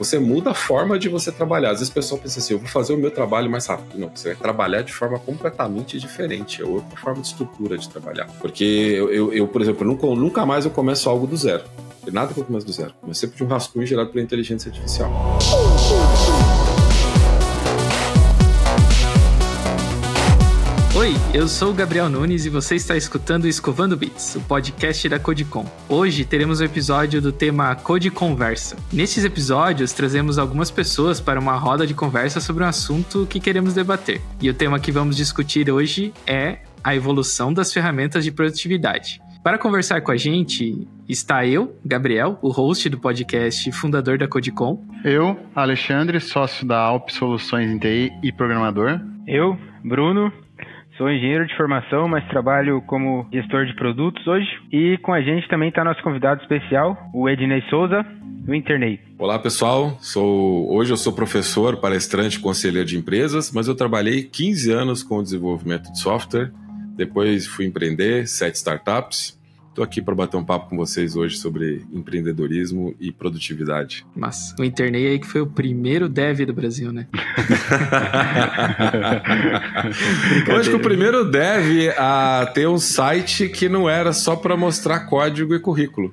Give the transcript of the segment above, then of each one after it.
Você muda a forma de você trabalhar. Às vezes o pessoal pensa assim, eu vou fazer o meu trabalho mais rápido. Não, você vai trabalhar de forma completamente diferente. É outra forma de estrutura de trabalhar. Porque eu, eu, eu por exemplo, nunca, nunca mais eu começo algo do zero. Nada que eu começo do zero. Sempre de um rascunho gerado pela inteligência artificial. Oi, eu sou o Gabriel Nunes e você está escutando o Escovando Bits, o podcast da Codecom. Hoje teremos um episódio do tema Code Conversa. Nesses episódios, trazemos algumas pessoas para uma roda de conversa sobre um assunto que queremos debater. E o tema que vamos discutir hoje é a evolução das ferramentas de produtividade. Para conversar com a gente, está eu, Gabriel, o host do podcast e fundador da Codecom. Eu, Alexandre, sócio da Alp Soluções em TI e programador. Eu, Bruno, Sou engenheiro de formação, mas trabalho como gestor de produtos hoje. E com a gente também está nosso convidado especial, o Ednei Souza, do Internei. Olá pessoal, sou hoje eu sou professor, palestrante, conselheiro de empresas, mas eu trabalhei 15 anos com o desenvolvimento de software. Depois fui empreender, sete startups Estou aqui para bater um papo com vocês hoje sobre empreendedorismo e produtividade. Mas o Internei aí que foi o primeiro dev do Brasil, né? Eu acho que o primeiro dev a ter um site que não era só para mostrar código e currículo.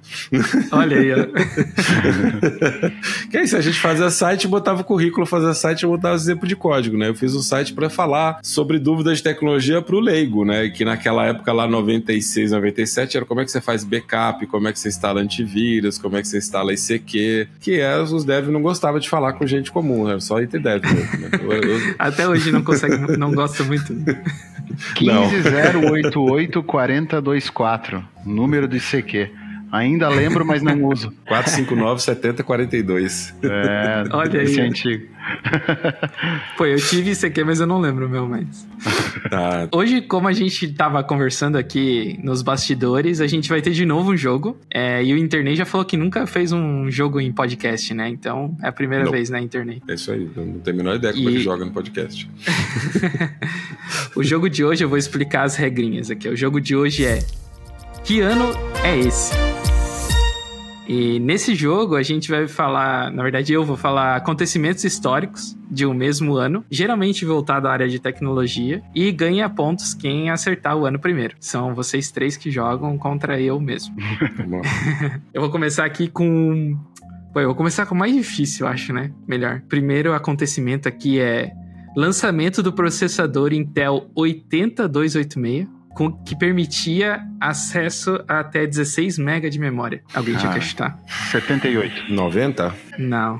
Olha aí, ó. que é isso, a gente fazia site, botava o currículo, fazia site e botava exemplo de código, né? Eu fiz um site para falar sobre dúvidas de tecnologia para o leigo, né? Que naquela época lá, 96, 97, era como é que você faz backup, como é que você instala antivírus, como é que você instala ICQ, que é, os devs não gostavam de falar com gente comum, era só entre dev mesmo. Né? Eu, eu... Até hoje não consegue, não gosta muito. 150884024, número do ICQ. Ainda lembro, mas não uso. 459 7042. É, Olha esse aí. é antigo. Pô, eu tive isso aqui, mas eu não lembro o meu mais. Tá. Hoje, como a gente tava conversando aqui nos bastidores, a gente vai ter de novo um jogo. É, e o Internet já falou que nunca fez um jogo em podcast, né? Então é a primeira não. vez na Internet. É isso aí, não tem a menor ideia como e... ele joga no podcast. o jogo de hoje eu vou explicar as regrinhas aqui. O jogo de hoje é. Que ano é esse? E nesse jogo a gente vai falar, na verdade eu vou falar acontecimentos históricos de um mesmo ano, geralmente voltado à área de tecnologia, e ganha pontos quem acertar o ano primeiro. São vocês três que jogam contra eu mesmo. eu vou começar aqui com. Pô, eu vou começar com o mais difícil, eu acho, né? Melhor. Primeiro acontecimento aqui é lançamento do processador Intel 80286 com, que permitia acesso a até 16 MB de memória. Alguém ah, tinha que chutar. 78. 90? Não.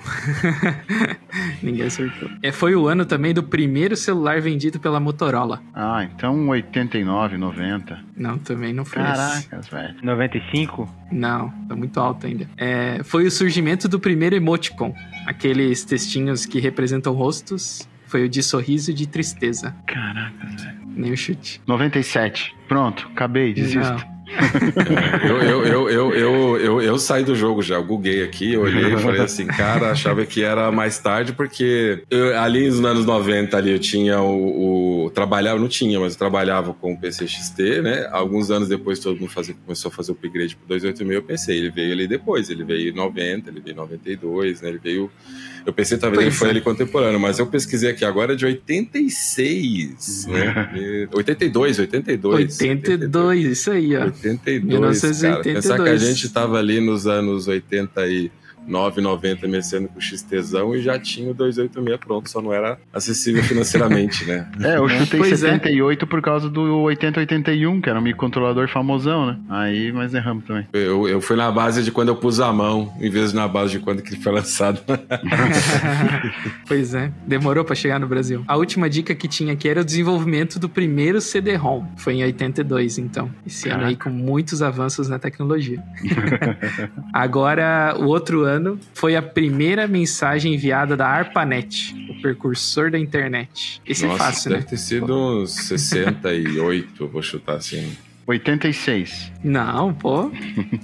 Ninguém acertou. É, foi o ano também do primeiro celular vendido pela Motorola. Ah, então 89, 90. Não, também não foi Caracas, velho. 95? Não, tá muito alto ainda. É, foi o surgimento do primeiro emoticon. Aqueles textinhos que representam rostos. Foi o de sorriso e de tristeza. Caraca, velho. Nem o chute. 97. Pronto, acabei, desisto. eu, eu, eu, eu, eu, eu, eu, saí do jogo já, eu googlei aqui, olhei e falei assim, cara, achava que era mais tarde, porque eu, ali nos anos 90 ali eu tinha o, o trabalhava, não tinha, mas eu trabalhava com o PC XT, né? Alguns anos depois todo mundo fazia, começou a fazer o upgrade pro 286, eu pensei, ele veio ali depois, ele veio em 90, ele veio em 92, né? Ele veio eu pensei talvez pois ele foi é. ali contemporâneo, mas eu pesquisei aqui agora é de 86, né? 82, 82. 82, isso aí, ó. 82, 1982. cara. Pensar que a gente tava ali nos anos 80 e 9,90 mexendo com o XTzão e já tinha o 286 pronto, só não era acessível financeiramente, né? É, eu chutei pois 78 é. por causa do 8081, que era um microcontrolador famosão, né? Aí, mas erramos também. Eu, eu fui na base de quando eu pus a mão, em vez de na base de quando que ele foi lançado. pois é, demorou para chegar no Brasil. A última dica que tinha aqui era o desenvolvimento do primeiro CD-ROM. Foi em 82, então. Esse Caraca. ano aí com muitos avanços na tecnologia. Agora, o outro ano ano foi a primeira mensagem enviada da ARPANET, o precursor da internet. Esse é Nossa, é fácil, deve né? ter sido uns 68, vou chutar assim. 86. Não, pô.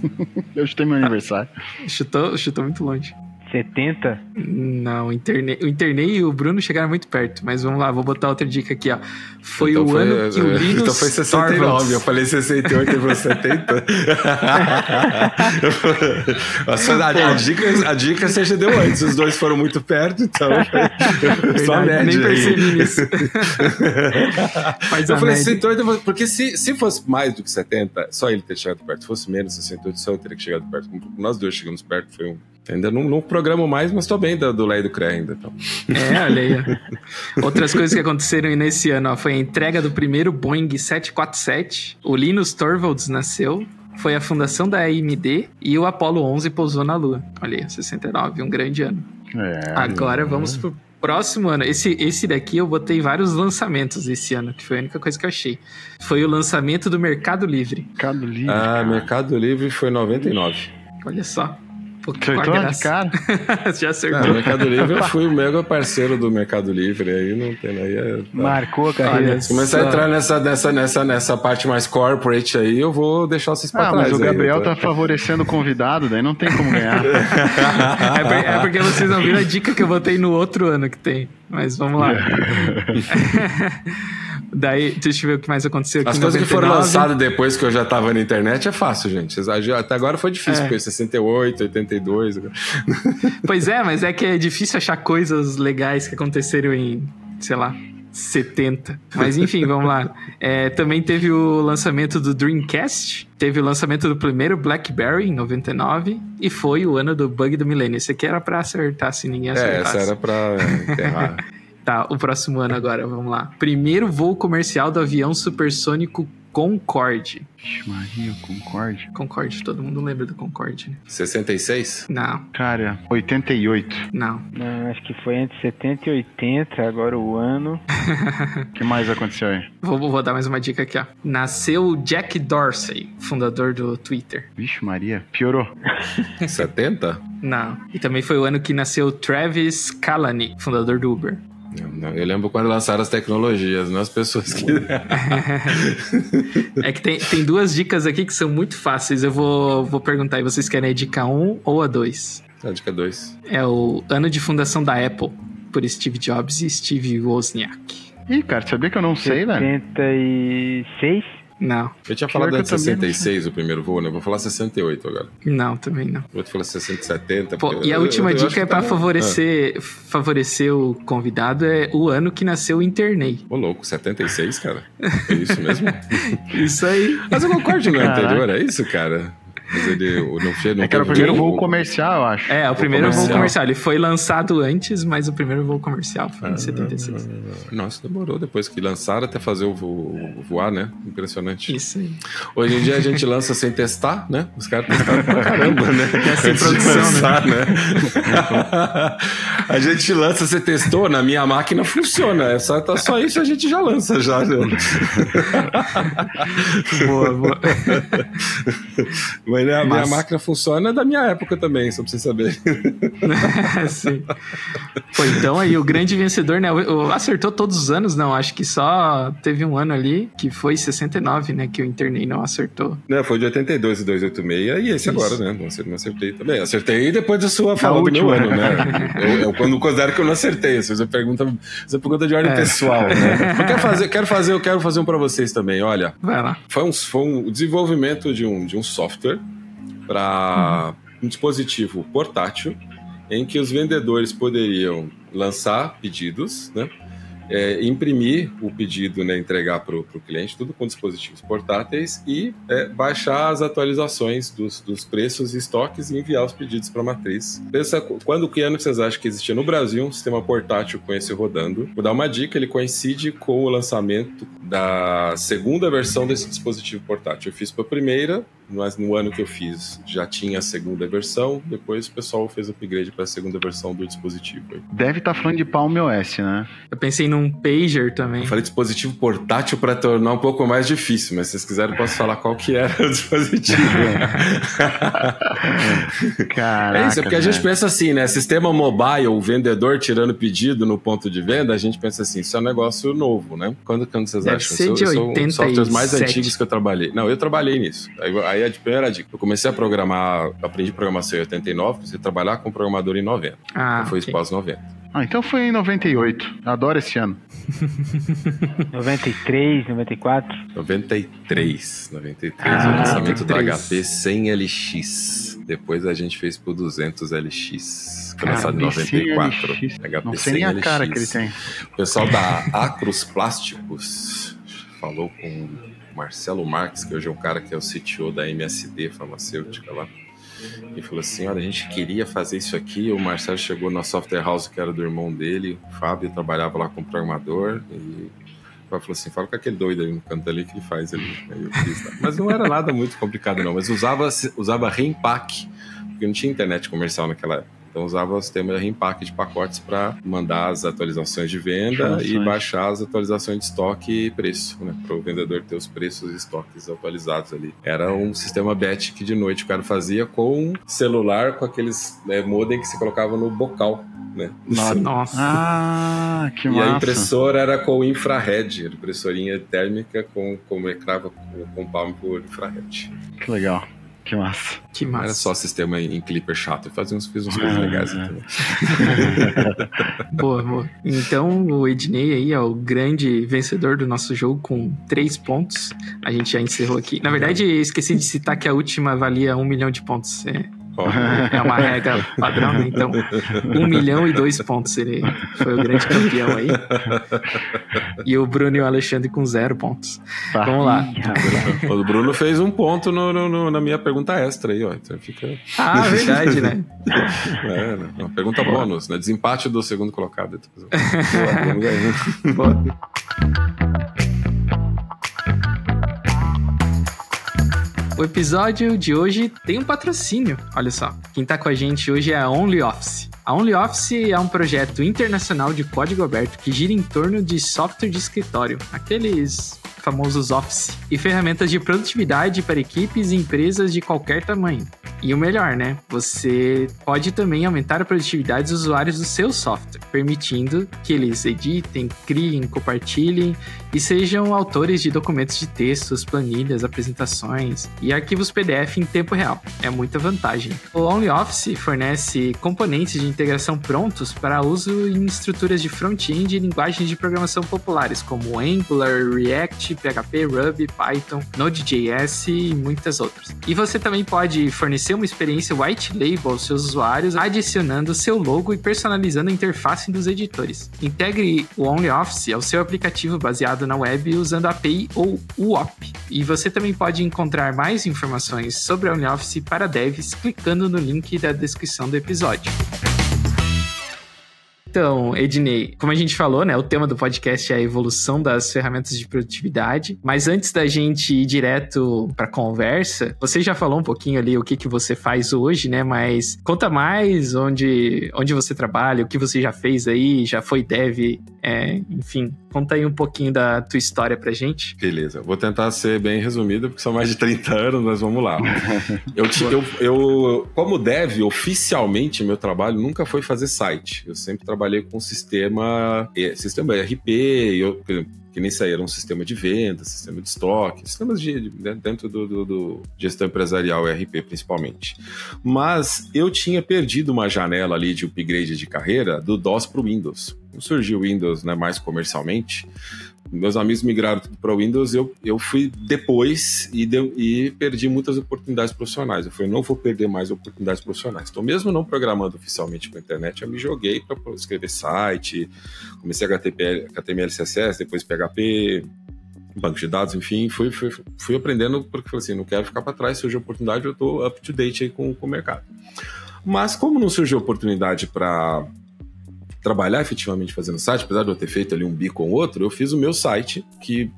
Eu chutei meu aniversário. Chutou, chutou muito longe. 70? Não, o Internei, o Internei e o Bruno chegaram muito perto, mas vamos lá, vou botar outra dica aqui, ó. Foi Então o foi- ano que o é, Linus Então foi 69, Torvalds- eu falei 68 e foi 70. Nossa, a, a dica, a dica você já deu antes, os dois foram muito perto, então foi só a média. nem aí. percebi nisso. Faz Eu falei média. 68, porque se, se fosse mais do que 70, só ele ter chegado perto. Se fosse menos 68, só eu teria que chegado perto. Nós dois chegamos perto, foi um. Ainda não, não programo mais, mas tô bem do, do e do CRE ainda. Então. É, olha aí. Outras coisas que aconteceram aí nesse ano, ó, foi a entrega do primeiro Boeing 747, o Linus Torvalds nasceu, foi a fundação da AMD e o Apollo 11 pousou na Lua. Olha aí, 69, um grande ano. É. Agora vamos pro próximo ano. Esse, esse daqui eu botei vários lançamentos esse ano, que foi a única coisa que eu achei. Foi o lançamento do Mercado Livre. Mercado Livre. Ah, cara. Mercado Livre foi 99. Olha só. Pô, que Acertou de cara? Já acertou. Mercado Livre, eu fui o mega parceiro do Mercado Livre, aí não tem. Aí é, tá. Marcou a carreira. Se começar a entrar nessa, nessa, nessa, nessa parte mais corporate aí, eu vou deixar vocês pra Ah, trás. mas o aí, Gabriel tá? tá favorecendo o convidado, daí não tem como ganhar. É, por- é porque vocês não viram a dica que eu botei no outro ano que tem. Mas vamos lá. Daí, deixa eu ver o que mais aconteceu aqui. As coisas que foram 99. lançadas depois que eu já tava na internet é fácil, gente. Até agora foi difícil, É. porque 68, 82. Pois é, mas é que é difícil achar coisas legais que aconteceram em, sei lá, 70. Mas enfim, vamos lá. É, também teve o lançamento do Dreamcast, teve o lançamento do primeiro BlackBerry em 99 e foi o ano do bug do milênio. Esse aqui era pra acertar se ninguém É, acertasse. essa era pra enterrar. Tá, o próximo ano agora, vamos lá. Primeiro voo comercial do avião supersônico Concorde. Vixe, Maria, o Concorde. Concorde, todo mundo lembra do Concorde, né? 66? Não, Cara, 88. não. Não, acho que foi entre 70 e 80, agora o ano. O que mais aconteceu aí? Vou, vou dar mais uma dica aqui, ó. Nasceu Jack Dorsey, fundador do Twitter. Vixe, Maria, piorou. 70? Não. E também foi o ano que nasceu Travis Kalanick, fundador do Uber. Não, não, eu lembro quando lançaram as tecnologias, não as pessoas que. É que tem, tem duas dicas aqui que são muito fáceis. Eu vou, vou perguntar aí, vocês querem a dica 1 ou a 2? A dica 2. É o ano de fundação da Apple, por Steve Jobs e Steve Wozniak. Ih, cara, sabia que eu não sei, velho? 76? Não, Eu tinha falado eu antes também não 66 o primeiro voo, né? Eu vou falar 68 agora. não, também não. O outro falou 60, 70. Pô, e a eu- última eu- eu dica é pra tá- favorecer, favorecer o convidado é o ano que nasceu o Internei. Ah, Ô, louco, 76, cara? É isso mesmo? Isso aí. Mas eu concordo no Caraca. anterior, é isso, cara? Mas ele o- não fez. Não É que era o primeiro voo- comercial, eu acho. É, o primeiro voo comercial. comercial. Ele foi lançado antes, mas o primeiro voo comercial foi em 76. Nossa, demorou depois que lançaram até fazer o vo- voar, né? Impressionante. Isso aí. Hoje em dia a gente lança sem testar, né? Os caras testaram pra caramba, né? É sem produção, lançar, né? a gente lança, você testou, na minha máquina funciona. É só, tá só isso a gente já lança já. né? Boa, boa. Mas né, a minha Mas- máquina funciona da minha época também, só pra você saber. Sim. Pô, então aí o grande vencedor, né? o- o- Acertou todos os anos, não. Acho que só teve um ano ali, que foi 69, né? Que o Internei não acertou. Né, foi de 82 e 286 e esse Isso. agora, né? Não acer- não acertei também. Acertei depois da sua fala do meu ano, né? Eu, eu quando considero que eu não acertei. Se você pergunta, você pergunta de ordem É. pessoal, né? Eu quero fazer, quero fazer, eu quero fazer um pra vocês também. Olha, Vai lá. foi um, foi um desenvolvimento de um, de um software para um dispositivo portátil em que os vendedores poderiam lançar pedidos, né? É, imprimir o pedido, né, entregar para o cliente, tudo com dispositivos portáteis e é, baixar as atualizações dos, dos preços e estoques e enviar os pedidos para a matriz. Pensa qu- quando que ano vocês acham que existia no Brasil um sistema portátil com esse rodando? Vou dar uma dica, ele coincide com o lançamento da segunda versão desse dispositivo portátil. Eu fiz para a primeira, mas no ano que eu fiz já tinha a segunda versão, depois o pessoal fez upgrade para a segunda versão do dispositivo. Deve estar falando de Palm OS, né? Eu pensei num pager também. Eu falei dispositivo portátil para tornar um pouco mais difícil, mas se vocês quiserem eu posso falar qual que era o dispositivo. Caraca. é isso, é porque a gente pensa assim, né? Sistema mobile, o vendedor tirando pedido no ponto de venda, a gente pensa assim, isso é um negócio novo, né? Quando, quando vocês Deve acham? ser de são, são 87. softwares mais antigos que eu trabalhei. Não, eu trabalhei nisso. Aí, aí aí a primeira dica. Eu comecei a programar, aprendi programação em 89, comecei a trabalhar com programador em 90. Ah, então foi ok. pós 90. Ah, então foi em 98. Adoro esse ano. 93, 94. 93. 93, Ah, o lançamento do 93. HP 100 LX. Depois a gente fez pro 200 LX. Foi lançado em HP 94. LX. HP Não sei nem a 100 cara LX. que ele tem. O pessoal da Acros Plásticos falou com Marcelo Marques, que hoje é um cara que é o CTO da MSD farmacêutica lá. E falou assim: olha, a gente queria fazer isso aqui. O Marcelo chegou na software house que era do irmão dele, o Fábio trabalhava lá como programador. E falou assim: fala com aquele doido aí no canto ali que ele faz ali. Mas não era nada muito complicado, não. Mas usava, usava Rempack, porque não tinha internet comercial naquela época. Então usava o sistema de reempaque de pacotes para mandar as atualizações de venda e baixar as atualizações de estoque e preço, né? Para o vendedor ter os preços e estoques atualizados ali. Era um sistema batch que de noite o cara fazia com celular, com aqueles né, modem que se colocava no bocal, né? Nossa. Ah, que E massa. a impressora era com infrared, impressorinha térmica com, com com, com palmo por infrared. Que legal. Que massa. que Não massa. era só sistema em, clipper chato, eu fazia uns, fiz uns coisas Ah, legais é. também. Boa, boa. Então o Ednei aí é o grande vencedor do nosso jogo com três pontos. A gente já encerrou aqui. Na verdade, esqueci de citar que a última valia um milhão de pontos. É, Ó, é uma regra padrão, né? Então, um milhão e dois pontos. Ele foi o grande campeão aí. E o Bruno e o Alexandre com zero pontos. Vamos lá. O Bruno fez um ponto no, no- no- na minha pergunta extra aí, ó. Então fica. Ah, verdade, né? É, né? Uma pergunta bônus, né? Desempate do segundo colocado. Boa, Bruno ganhou. Boa. O episódio de hoje tem um patrocínio, olha só. Quem tá com a gente hoje é a OnlyOffice. A OnlyOffice é um projeto internacional de código aberto que gira em torno de software de escritório, aqueles famosos Office, e ferramentas de produtividade para equipes e empresas de qualquer tamanho. E o melhor, né? Você pode também aumentar a produtividade dos usuários do seu software, permitindo que eles editem, criem, compartilhem e sejam autores de documentos de textos, planilhas, apresentações e arquivos PDF em tempo real. É muita vantagem. O OnlyOffice fornece componentes de integração prontos para uso em estruturas de front-end e linguagens de programação populares como Angular, React, PHP, Ruby, Python, Node.js e muitas outras. E você também pode fornecer uma experiência white label aos seus usuários, adicionando seu logo e personalizando a interface dos editores. Integre o OnlyOffice ao seu aplicativo baseado na web usando a API ou UOP. E você também pode encontrar mais informações sobre a OnlyOffice para devs clicando no link da descrição do episódio. Então, Ednei, como a gente falou, né, o tema do podcast é a evolução das ferramentas de produtividade. Mas antes da gente ir direto para conversa, você já falou um pouquinho ali o que, que você faz hoje, né? Mas conta mais onde, onde você trabalha, o que você já fez aí, já foi dev, é, enfim, conta aí um pouquinho da tua história pra gente. Beleza, vou tentar ser bem resumido, porque são mais de 30 anos, mas vamos lá. Eu, eu, eu, como dev, oficialmente, meu trabalho nunca foi fazer site. Eu sempre trabalhei com sistema, sistema RP, eu, que nem aí, era um sistema de venda, sistema de estoque, sistemas de, de- dentro do, do- do gestão empresarial ERP, principalmente. Mas eu tinha perdido uma janela ali de upgrade de carreira do DOS para o Windows. Surgiu o Windows né, mais comercialmente, meus amigos migraram para o Windows, eu, eu fui depois e, e perdi muitas oportunidades profissionais. Eu falei, não vou perder mais oportunidades profissionais. Então, mesmo não programando oficialmente com a internet, eu me joguei para escrever site, comecei HTML, HTML, CSS, depois PHP, banco de dados, enfim, fui, fui, fui aprendendo porque falei assim, não quero ficar para trás, surgiu oportunidade, eu estou up to date aí com, com o mercado. Mas como não surgiu oportunidade para trabalhar efetivamente fazendo site, apesar de eu ter feito ali um bico ou outro, eu fiz o meu site, que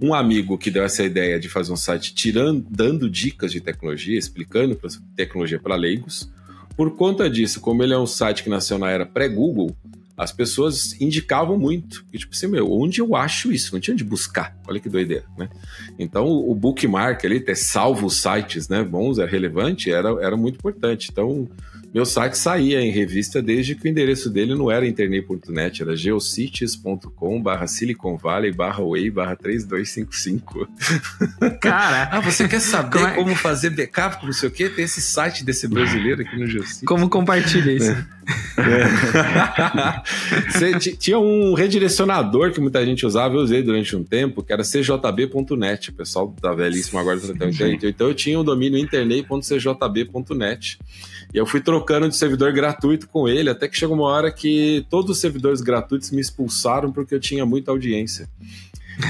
um amigo que deu essa ideia de fazer um site tirando, dando dicas de tecnologia, explicando tecnologia para leigos. Por conta disso, como ele é um site que nasceu na era pré-Google, as pessoas indicavam muito. E, tipo assim, meu, onde eu acho isso? Não tinha onde buscar. Olha que doideira, né? Então, o bookmark ali, ter salvo sites né, bons, é relevante, era, era muito importante. Então, meu site saía em revista desde que o endereço dele não era internet.net, era geocities.com barra Silicon Valley barra Way barra 3255. Cara, ah, você quer saber como, é... como fazer backup, não sei o quê? Tem esse site desse brasileiro aqui no Geocities. Como compartilha isso? É. tinha um redirecionador que muita gente usava, eu usei durante um tempo, que era cjb.net. O pessoal da velhíssima agora então, então eu tinha o domínio internet.cjb.net. E eu fui trocando de servidor gratuito com ele, até que chegou uma hora que todos os servidores gratuitos me expulsaram porque eu tinha muita audiência.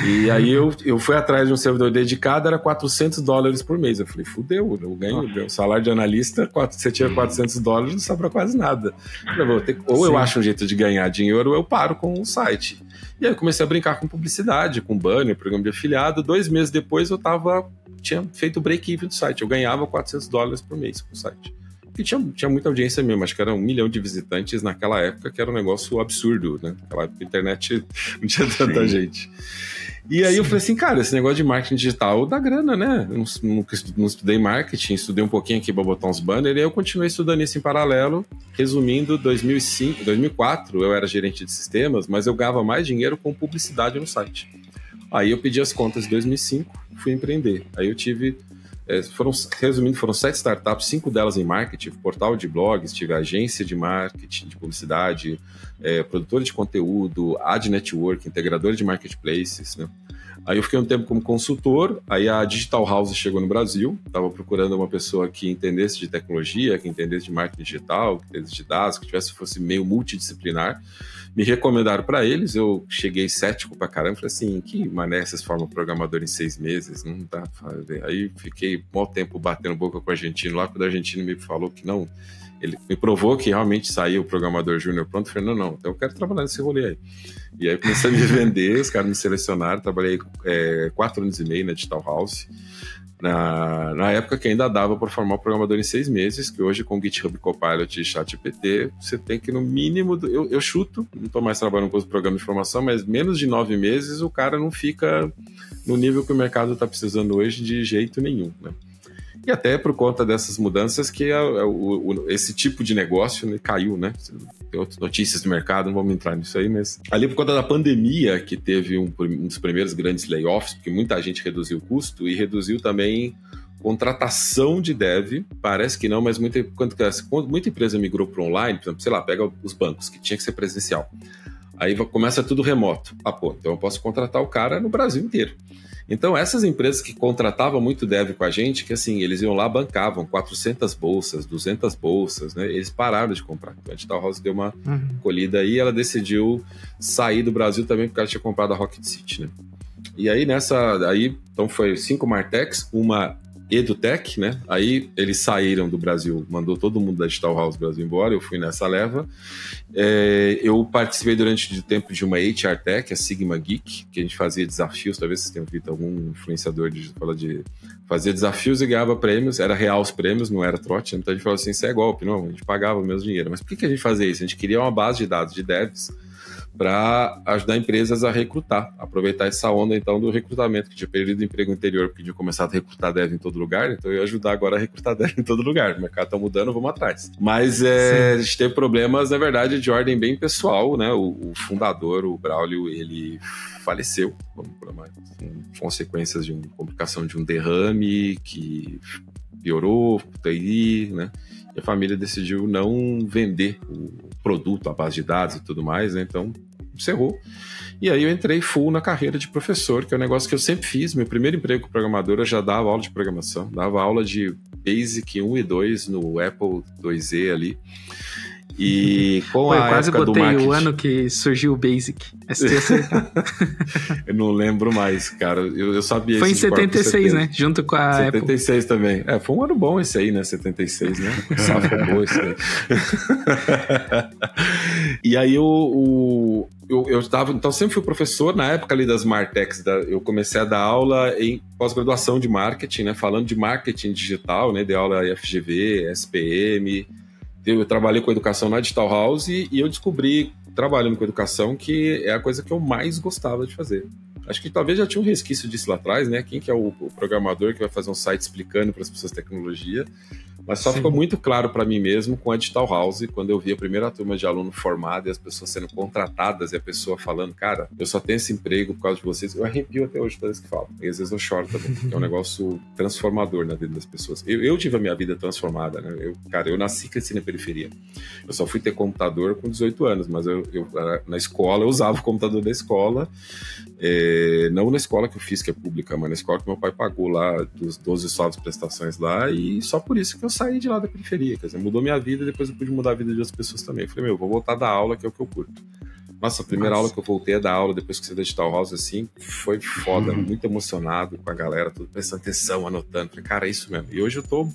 E aí eu, eu fui atrás de um servidor dedicado, era 400 dólares por mês. Eu falei, fudeu, eu ganho o salário de analista, você tinha 400 dólares, não sobra quase nada. Eu falei, ter, ou Sim. eu acho um jeito de ganhar dinheiro, ou eu paro com o site. E aí eu comecei a brincar com publicidade, com banner, programa de afiliado. Dois meses depois eu tava, tinha feito o break-even do site. Eu ganhava 400 dólares por mês com o site. E tinha, tinha muita audiência mesmo, acho que era um milhão de visitantes naquela época, que era um negócio absurdo, né? Naquela época a internet não tinha tanta Sim. gente. E aí Sim. eu falei assim, cara, esse negócio de marketing digital dá grana, né? Eu não, não, estudei marketing, estudei um pouquinho aqui para botar uns banners, e aí eu continuei estudando isso em paralelo. Resumindo, 2005, 2004 eu era gerente de sistemas, mas eu ganhava mais dinheiro com publicidade no site. Aí eu pedi as contas de 2005, fui empreender. Aí eu tive é, foram, resumindo, foram sete startups, cinco delas em marketing, portal de blogs, tive agência de marketing, de publicidade, é, produtora de conteúdo, ad network, integradora de marketplaces, né? Aí eu fiquei um tempo como consultor, aí a Digital House chegou no Brasil, estava procurando uma pessoa que entendesse de tecnologia, que entendesse de marketing digital, que entendesse de dados, que tivesse fosse meio multidisciplinar me recomendaram para eles, eu cheguei cético pra caramba, falei assim, que mané vocês formam programador em seis meses, não dá pra fazer. Aí fiquei um tempo batendo boca com o argentino lá, quando o argentino me falou que não, ele me provou que realmente saiu o programador júnior pronto, eu falei, não, não, então eu quero trabalhar nesse rolê aí. E aí comecei a me vender, os caras me selecionaram, trabalhei é, quatro anos e meio na Digital House, na, na época que ainda dava para formar o programador em seis meses, que hoje com GitHub Copilot e ChatGPT, você tem que no mínimo, eu, eu chuto, não estou mais trabalhando com os programas de informação, mas menos de nove meses o cara não fica no nível que o mercado está precisando hoje de jeito nenhum, né? E até por conta dessas mudanças que a, a, o, esse tipo de negócio né, caiu, né? Tem outras notícias do mercado, não vamos entrar nisso aí, mas ali por conta da pandemia que teve um, um dos primeiros grandes layoffs, porque muita gente reduziu o custo e reduziu também contratação de dev, parece que não, mas muita, quando, muita empresa migrou para online, por exemplo, sei lá, pega os bancos, que tinha que ser presencial. Aí começa tudo remoto. Ah, pô, então eu posso contratar o cara no Brasil inteiro. Então, essas empresas que contratavam muito dev com a gente, que assim, eles iam lá, bancavam 400 bolsas, 200 bolsas, né? Eles pararam de comprar. A Digital House deu uma uhum. colhida aí, ela decidiu sair do Brasil também porque ela tinha comprado a Rocket City, né? E aí, nessa, aí, então foi cinco Martex, uma EduTech, né? Aí eles saíram do Brasil, mandou todo mundo da Digital House Brasil embora, eu fui nessa leva. É, eu participei durante o tempo de uma HR Tech, a Sigma Geek, que a gente fazia desafios, talvez vocês tenham visto algum influenciador de falar de fazer desafios e ganhava prêmios, era real os prêmios, não era trote, então a gente falou assim, isso é golpe, não, a gente pagava o mesmo dinheiro. Mas por que, que a gente fazia isso? A gente queria uma base de dados de devs para ajudar empresas a recrutar, aproveitar essa onda então do recrutamento, que tinha perdido o emprego interior, porque tinha começado a recrutar dev em todo lugar, então eu ia ajudar agora a recrutar dev em todo lugar. O mercado está mudando, vamos atrás. Mas é, a gente teve problemas, na verdade, de ordem bem pessoal, né? O, o fundador, o Braulio, ele faleceu, com consequências de uma complicação de um derrame que piorou, TI, né? A família decidiu não vender o produto, a base de dados e tudo mais, né? Então, encerrou. E aí eu entrei full na carreira de professor, que é um negócio que eu sempre fiz. Meu primeiro emprego como programador, eu já dava aula de programação, dava aula de Basic 1 e 2 no Apple 2E ali. E com Pô, a eu quase época botei do marketing... o ano que surgiu o Basic. eu não lembro mais, cara. Eu, eu sabia Foi em 76, né? Junto com a 76 Apple. também. É, foi um ano bom esse aí, né? 76, né? Safra boa esse aí. e aí o, o, eu, eu tava, então sempre fui professor na época ali das Martechs, da, eu comecei a dar aula em pós-graduação de marketing, né, falando de marketing digital, né, de aula FGV, SPM, eu trabalhei com educação na Digital House e, eu descobri, trabalhando com educação, que é a coisa que eu mais gostava de fazer. Acho que talvez já tinha um resquício disso lá atrás, né? Quem que é o, o programador que vai fazer um site explicando para as pessoas tecnologia? Mas só Sim. ficou muito claro para mim mesmo com a Digital House, quando eu vi a primeira turma de aluno formado e as pessoas sendo contratadas e a pessoa falando, cara, eu só tenho esse emprego por causa de vocês. Eu arrepio até hoje toda vez que falo. E às vezes eu choro também, é um negócio transformador na vida das pessoas. Eu, eu tive a minha vida transformada, né? Eu, cara, eu nasci e cresci na periferia. Eu só fui ter computador com 18 anos, mas eu, eu na escola eu usava o computador da escola, é, não na escola que eu fiz, que é pública, mas na escola que meu pai pagou lá, dos 12 saldos prestações lá, e só por isso que eu saí de lá da periferia. Quer dizer, mudou minha vida e depois eu pude mudar a vida de outras pessoas também. Eu falei, meu, vou voltar da aula, que é o que eu curto. Nossa, a primeira Nossa. aula que eu voltei a dar aula depois que você Digital House, assim, foi foda, uhum. muito emocionado com a galera, tudo prestando atenção, anotando. Falei, cara, é isso mesmo. E hoje eu tô.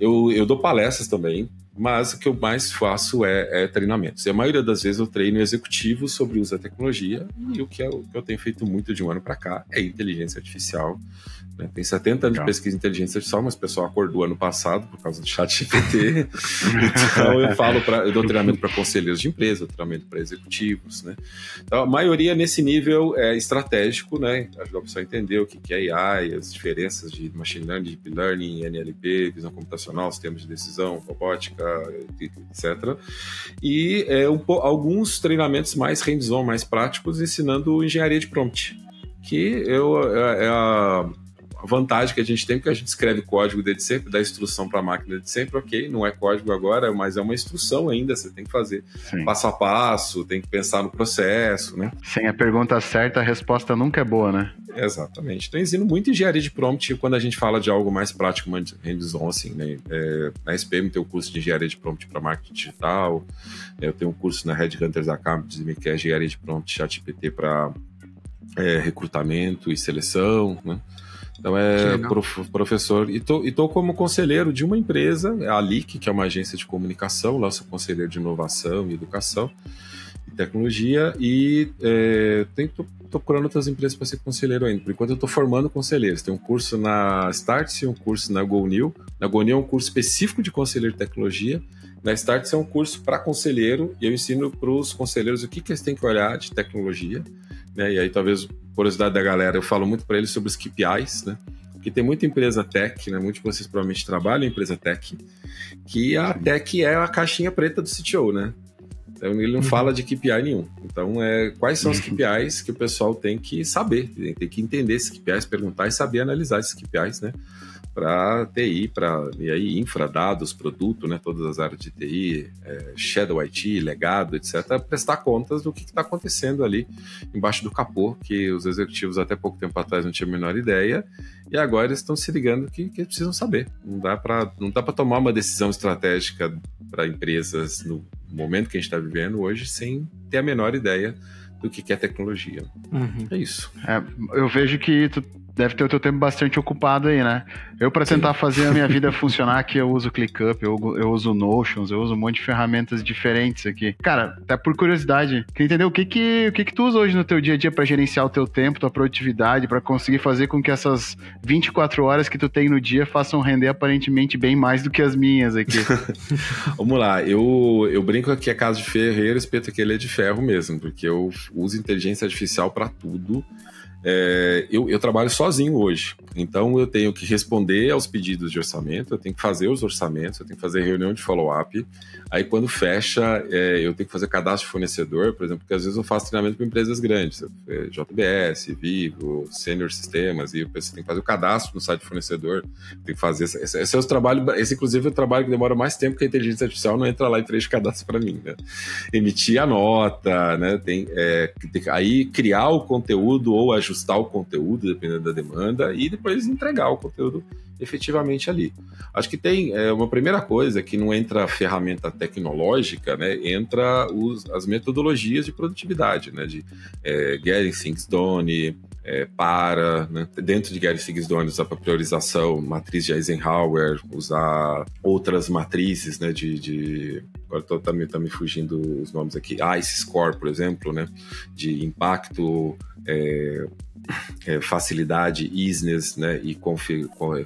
Eu, eu dou palestras também, mas o que eu mais faço é, é treinamentos. E a maioria das vezes eu treino executivos sobre o uso da tecnologia, e o que, é, o que eu tenho feito muito de um ano para cá é inteligência artificial né? Tem 70 anos Legal. de pesquisa em inteligência artificial, mas o pessoal acordou ano passado por causa do chat GPT. então eu falo para eu dou treinamento para conselheiros de empresa, treinamento para executivos, né? Então a maioria nesse nível é estratégico, né? Ajudar o pessoal a entender o que é AI, as diferenças de machine learning, deep learning, NLP, visão computacional, sistemas de decisão, robótica, etc. E é, um, alguns treinamentos mais hands-on, mais práticos, ensinando engenharia de prompt que eu, é, é a, a vantagem que a gente tem, porque a gente escreve código desde sempre, dá instrução para a máquina desde sempre, ok, não é código agora, mas é uma instrução ainda, você tem que fazer Sim. passo a passo, tem que pensar no processo, né? Sem a pergunta certa, a resposta nunca é boa, né? Exatamente. Então, ensino muito engenharia de prompt quando a gente fala de algo mais prático, hands-on, assim, né? É, na SPM tem o curso de engenharia de prompt para marketing digital, eu tenho um curso na Red Hunters Academy que é engenharia de prompt ChatGPT para é, recrutamento e seleção, né? Então é prof, professor e tô, e tô como conselheiro de uma empresa, a LIC, que é uma agência de comunicação, lá sou conselheiro de inovação e educação e tecnologia e é, tô, tô procurando outras empresas para ser conselheiro ainda. Por enquanto eu estou formando conselheiros. Tem um curso na Startse e um curso na GoNew. Na GoNew é um curso específico de conselheiro de tecnologia. Na Startse é um curso para conselheiro e eu ensino para os conselheiros o que, que eles têm que olhar de tecnologia. Né? E aí talvez curiosidade da galera, eu falo muito para eles sobre os KPIs, né? Porque tem muita empresa tech, né? Muitos de vocês provavelmente trabalham em empresa tech, que a tech é a caixinha preta do CTO, né? Então ele não uhum. fala de KPI nenhum. Então, é, quais são os uhum. KPIs que o pessoal tem que saber, tem que entender esses KPIs, perguntar e saber analisar esses KPIs, né? Para TI, para e aí infra, dados, produto, né, todas as áreas de TI, é, Shadow IT, legado, etc, prestar contas do que está acontecendo ali embaixo do capô, que os executivos até pouco tempo atrás não tinham a menor ideia, e agora eles estão se ligando que, que precisam saber. Não dá para não dá para tomar uma decisão estratégica para empresas no momento que a gente está vivendo hoje sem ter a menor ideia do que é tecnologia. Uhum. É isso. É, eu vejo que tu deve ter o teu tempo bastante ocupado aí, né? Eu, para tentar fazer a minha vida funcionar aqui, eu uso ClickUp, eu, eu uso Notions, eu uso um monte de ferramentas diferentes aqui. Cara, até por curiosidade, quer entender o que que, o que que tu usa hoje no teu dia a dia para gerenciar o teu tempo, tua produtividade, para conseguir fazer com que essas 24 horas que tu tem no dia façam render aparentemente bem mais do que as minhas aqui? Vamos lá, eu, eu brinco aqui a casa de ferreiro, espeto que ele é de ferro mesmo, porque eu uso inteligência artificial para tudo. É, eu, eu, trabalho sozinho hoje, então eu tenho que responder aos pedidos de orçamento, eu tenho que fazer os orçamentos, eu tenho que fazer reunião de follow-up. Aí quando fecha, é, eu tenho que fazer cadastro de fornecedor, por exemplo, porque às vezes eu faço treinamento para empresas grandes, é, JBS, Vivo, Senior Sistemas, e você tem que fazer o cadastro no site do fornecedor, tem que fazer. Esse, esse é o trabalho, esse inclusive é o trabalho que demora mais tempo que a inteligência artificial não entra lá e treina cadastro para mim, né? Emitir a nota, né? Tem, é, tem, aí criar o conteúdo ou ajustar ajustar o conteúdo, dependendo da demanda, e depois entregar o conteúdo efetivamente ali. Acho que tem é, uma primeira coisa que não entra ferramenta tecnológica, né? Entra os, as metodologias de produtividade, né? De é, getting things done, é, para, né? dentro de Getting Things Done, usar para priorização, matriz de Eisenhower, usar outras matrizes, né? De, de agora tô, tá, me, tá me fugindo os nomes aqui, ICE Score, por exemplo, né? De impacto, é, é, facilidade, easiness, né? E confi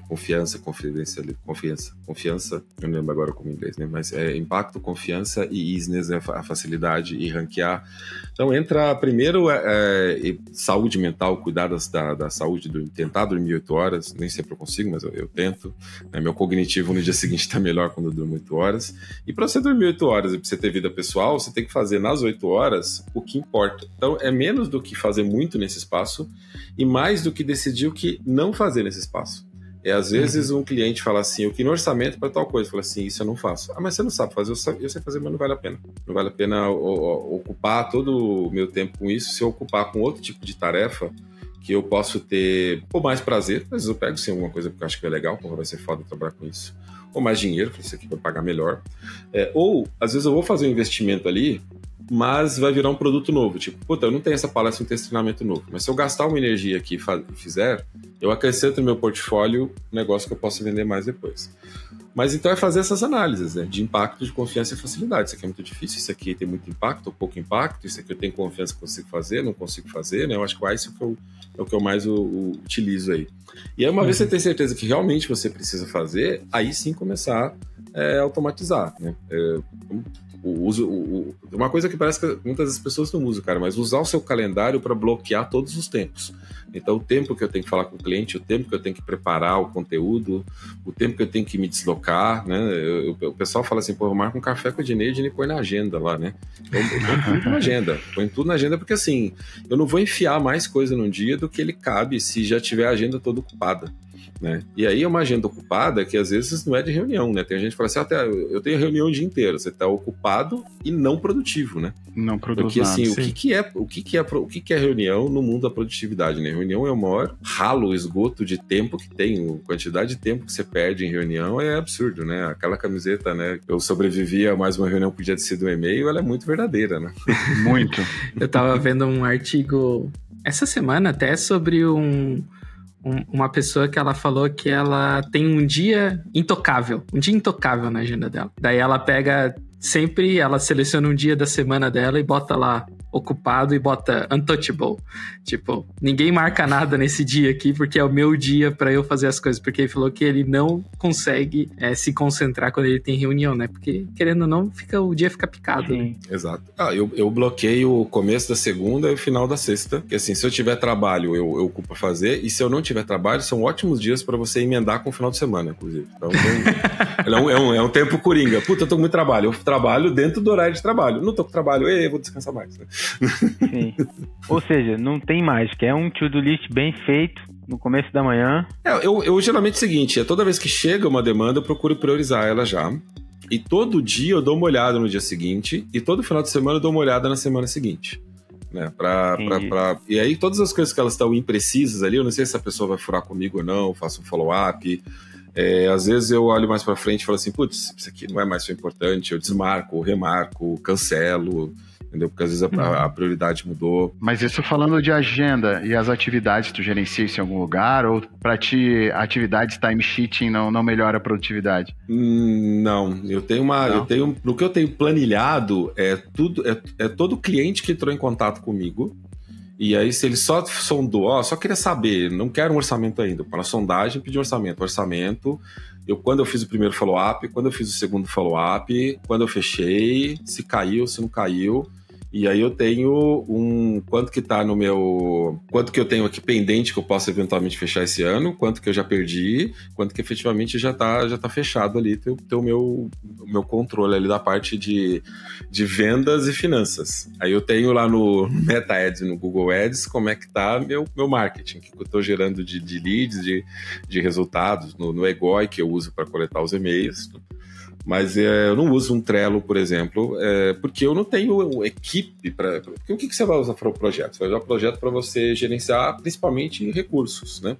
confiança, confiança, confiança, confiança, eu não lembro agora como inglês, né? Mas é impacto, confiança e easiness, é a facilidade e ranquear. Então entra primeiro é, é, saúde mental, cuidar da, da saúde, do, tentar dormir 8 horas, nem sempre eu consigo, mas eu, eu tento. Né? Meu cognitivo no dia seguinte está melhor quando eu durmo 8 horas. E para você dormir 8 horas e para você ter vida pessoal, você tem que fazer nas 8 horas o que importa. Então é menos do que fazer muito nesse espaço e mais do que decidir o que não fazer nesse espaço. É às vezes uhum. um cliente fala assim, eu quero orçamento para tal coisa, fala assim, isso eu não faço. Ah, mas você não sabe fazer, eu sei, eu sei fazer, mas não vale a pena. Não vale a pena ocupar todo o meu tempo com isso. Se eu ocupar com outro tipo de tarefa, que eu posso ter ou mais prazer, às vezes eu pego sim alguma coisa porque eu acho que é legal, como vai ser foda trabalhar com isso, ou mais dinheiro, que isso aqui vai pagar melhor. É, ou às vezes eu vou fazer um investimento ali mas vai virar um produto novo. Tipo, puta, eu não tenho essa palestra, não tenho esse treinamento novo. Mas se eu gastar uma energia aqui e fizer, eu acrescento no meu portfólio um negócio que eu posso vender mais depois. Mas então é fazer essas análises, né? De impacto, de confiança e facilidade. Isso aqui é muito difícil, isso aqui tem muito impacto ou pouco impacto, isso aqui eu tenho confiança que consigo fazer, não consigo fazer, né? Eu acho que isso é o que eu, é o que eu mais o, o, utilizo aí. E aí, uma uhum. vez você tem certeza que realmente você precisa fazer, aí sim começar é, a automatizar, né? É, o uso. O, uma coisa que parece que muitas das pessoas não usam, cara, mas usar o seu calendário para bloquear todos os tempos. Então, o tempo que eu tenho que falar com o cliente, o tempo que eu tenho que preparar o conteúdo, o tempo que eu tenho que me deslocar, né? Eu, eu, o pessoal fala assim, pô, eu marco um café com o Ednei, e põe na agenda lá, né? Põe tudo na agenda. Põe tudo na agenda porque, assim, eu não vou enfiar mais coisa num dia do que ele cabe se já tiver a agenda toda ocupada. Né? E aí é uma agenda ocupada que às vezes não é de reunião, né? Tem gente que fala assim, até ah, eu tenho reunião o dia inteiro, você está ocupado e não produtivo, né? Não produz Porque assim, o que, que é o que, que é o que, que é reunião no mundo da produtividade, né? Reunião é o maior ralo, esgoto de tempo que tem, a quantidade de tempo que você perde em reunião é absurdo, né? Aquela camiseta, né? Eu sobrevivi a mais uma reunião podia ter sido um e-mail, ela é muito verdadeira, né? muito. eu tava vendo um artigo essa semana até sobre um um, uma pessoa que ela falou que ela tem um dia intocável, um dia intocável na agenda dela. Daí ela pega sempre, ela seleciona um dia da semana dela e bota lá ocupado e bota untouchable. Tipo, ninguém marca nada nesse dia aqui porque é o meu dia para eu fazer as coisas. Porque ele falou que ele não consegue é, se concentrar quando ele tem reunião, né? Porque, querendo ou não, fica, o dia fica picado, né? Exato. Ah, eu, eu bloqueio o começo da segunda e o final da sexta. Que assim, se eu tiver trabalho, eu, eu ocupo fazer. E se eu não tiver trabalho, são ótimos dias para você emendar com o final de semana, inclusive. Então, tem, é, um, é, um, é um tempo coringa. Puta, eu tô com muito trabalho. Eu trabalho dentro do horário de trabalho. Não tô com trabalho, eu vou descansar mais. Né? Sim. Ou seja, não tem mais, que é um to-do list bem feito no começo da manhã. É, eu, eu geralmente é o seguinte, é toda vez que chega uma demanda, eu procuro priorizar ela já. E todo dia eu dou uma olhada no dia seguinte, e todo final de semana eu dou uma olhada na semana seguinte. Né, pra, pra, pra... E aí, todas as coisas que elas estão imprecisas ali, eu não sei se a pessoa vai furar comigo ou não, faço um follow-up. É, às vezes eu olho mais para frente e falo assim, putz, isso aqui não é mais tão importante, eu desmarco, remarco, cancelo entendeu? Porque às vezes a, a, uhum. prioridade mudou. Mas isso falando de agenda e as atividades, tu gerencia isso em algum lugar? Ou para ti, atividades time sheeting não, não melhora a produtividade? Hum, não, eu tenho uma. Não? Eu tenho, no que eu tenho planilhado, é tudo. É, é todo cliente que entrou em contato comigo. E aí, se ele só sondou, ó, só queria saber, não quero um orçamento ainda. Para sondagem, pedir um orçamento. Orçamento, eu quando eu fiz o primeiro follow-up, quando eu fiz o segundo follow-up, quando eu fechei, se caiu, se não caiu. E aí eu tenho um quanto que tá no meu, quanto que eu tenho aqui pendente que eu posso eventualmente fechar esse ano, quanto que eu já perdi, quanto que efetivamente já tá já tá fechado ali, ter, ter o meu meu controle ali da parte de, de vendas e finanças. Aí eu tenho lá no Meta Ads, no Google Ads, como é que tá meu meu marketing, que eu tô gerando de, de leads, de, de resultados no, no Egoi que eu uso para coletar os e-mails. Mas é, eu não uso um Trello, por exemplo, é, porque eu não tenho equipe para. O que, que você vai usar para o projeto? Você vai usar o projeto para você gerenciar principalmente recursos, né?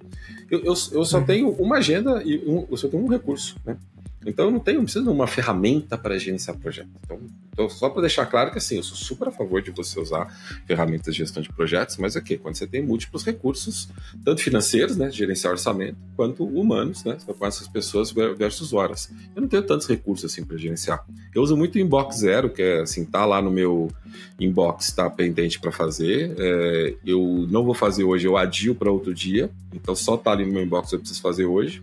Eu, eu, eu só uhum. tenho uma agenda e um, eu só tenho um recurso, né? Então eu não tenho, não preciso de uma ferramenta para gerenciar projeto. Então, então só para deixar claro que assim, eu sou super a favor de você usar ferramentas de gestão de projetos, mas é que quando você tem múltiplos recursos, tanto financeiros, né, gerenciar orçamento, quanto humanos, né, com essas pessoas versus horas. Eu não tenho tantos recursos assim para gerenciar. Eu uso muito o Inbox Zero, que é assim, tá lá no meu inbox, tá pendente para fazer. É, eu não vou fazer hoje, eu adio para outro dia. Então só tá ali no meu inbox eu preciso fazer hoje.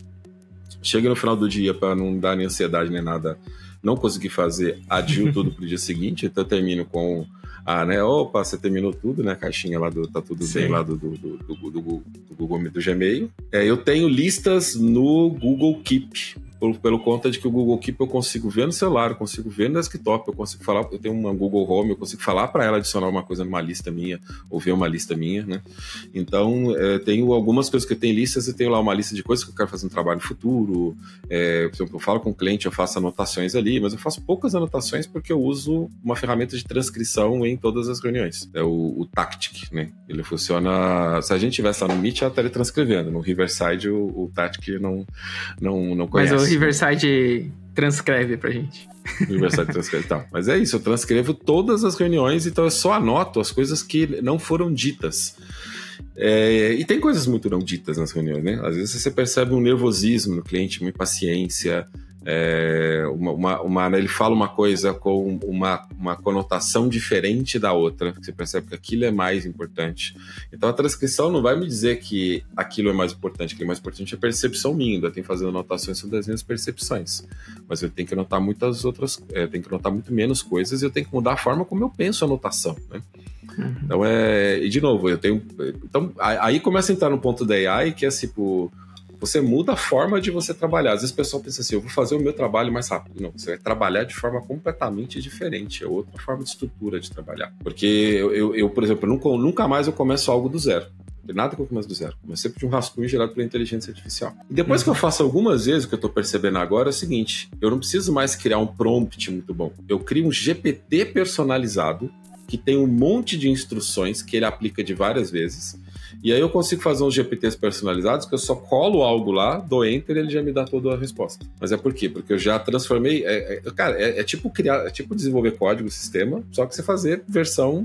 Chega no final do dia para não dar nem ansiedade nem nada, não conseguir fazer, adio tudo pro dia seguinte. Então eu termino com a, né? Opa, você terminou tudo, né? A caixinha lá do tá tudo Sim. bem lá do, do, do, do, do, do Google do Gmail. É, eu tenho listas no Google Keep pelo, pelo conta de que o Google Keep eu consigo ver no celular, eu consigo ver no desktop, eu consigo falar, eu tenho uma Google Home, eu consigo falar para ela adicionar uma coisa numa lista minha, ou ver uma lista minha, né? Então, é, tenho algumas coisas que eu tenho listas, eu tenho lá uma lista de coisas que eu quero fazer no trabalho futuro, é, por exemplo, eu falo com o cliente, eu faço anotações ali, mas eu faço poucas anotações porque eu uso uma ferramenta de transcrição em todas as reuniões, é o, o Tactic, né? Ele funciona, se a gente tivesse lá no Meet, ela estaria transcrevendo, no Riverside o, o Tactic não, não, não conhece. Mas Riverside transcreve pra gente. Riverside transcreve, tá. Mas é isso, eu transcrevo todas as reuniões, então eu só anoto as coisas que não foram ditas. É, e tem coisas muito não ditas nas reuniões, né? Às vezes você percebe um nervosismo no cliente, uma impaciência, é, uma, uma, uma, né, ele fala uma coisa com uma, uma conotação diferente da outra, você percebe que aquilo é mais importante. Então a transcrição não vai me dizer que aquilo é mais importante, que é mais importante é a percepção minha, ainda tem fazendo anotações sobre as minhas percepções. Mas eu tenho que anotar muitas outras, é, tenho que anotar muito menos coisas e eu tenho que mudar a forma como eu penso a anotação, né? Uhum. Então é. E de novo, eu tenho. Então, aí começa a entrar no ponto da AI, que é tipo você muda a forma de você trabalhar. Às vezes o pessoal pensa assim, eu vou fazer o meu trabalho mais rápido. Não, você vai trabalhar de forma completamente diferente. É outra forma de estrutura de trabalhar. Porque eu, eu, eu por exemplo, nunca, nunca mais eu começo algo do zero. Tem nada que eu começo do zero. Sempre de um rascunho gerado pela inteligência artificial. E depois uhum. que eu faço algumas vezes, o que eu estou percebendo agora é o seguinte: eu não preciso mais criar um prompt muito bom. Eu crio um GPT personalizado que tem um monte de instruções que ele aplica de várias vezes e aí eu consigo fazer uns GPTs personalizados que eu só colo algo lá, dou enter e ele já me dá toda a resposta. Mas é por quê? Porque eu já transformei. É, é, cara, é, é, tipo criar, é tipo desenvolver código, sistema, só que você fazer versão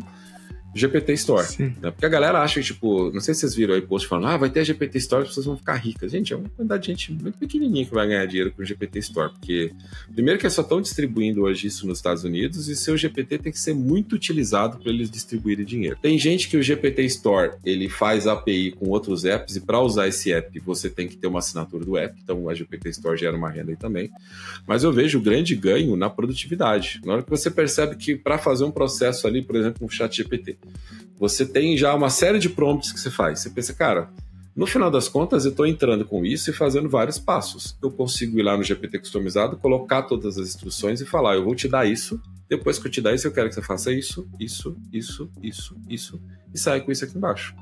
GPT Store. Né? Porque a galera acha, tipo, não sei se vocês viram aí post falando, ah, vai ter a GPT Store, as pessoas vão ficar ricas. Gente, é uma quantidade de gente muito pequenininha que vai ganhar dinheiro com o GPT Store. Porque, primeiro, que só estão distribuindo hoje isso nos Estados Unidos e seu GPT tem que ser muito utilizado para eles distribuírem dinheiro. Tem gente que o GPT Store ele faz API com outros apps e para usar esse app você tem que ter uma assinatura do app. Então a GPT Store gera uma renda aí também. Mas eu vejo o grande ganho na produtividade. Na hora que você percebe que para fazer um processo ali, por exemplo, um chat GPT, você tem já uma série de prompts que você faz. Você pensa, cara, no final das contas, eu estou entrando com isso e fazendo vários passos. Eu consigo ir lá no GPT customizado, colocar todas as instruções e falar: eu vou te dar isso. Depois que eu te dar isso, eu quero que você faça isso, isso, isso, isso, isso, e saia com isso aqui embaixo.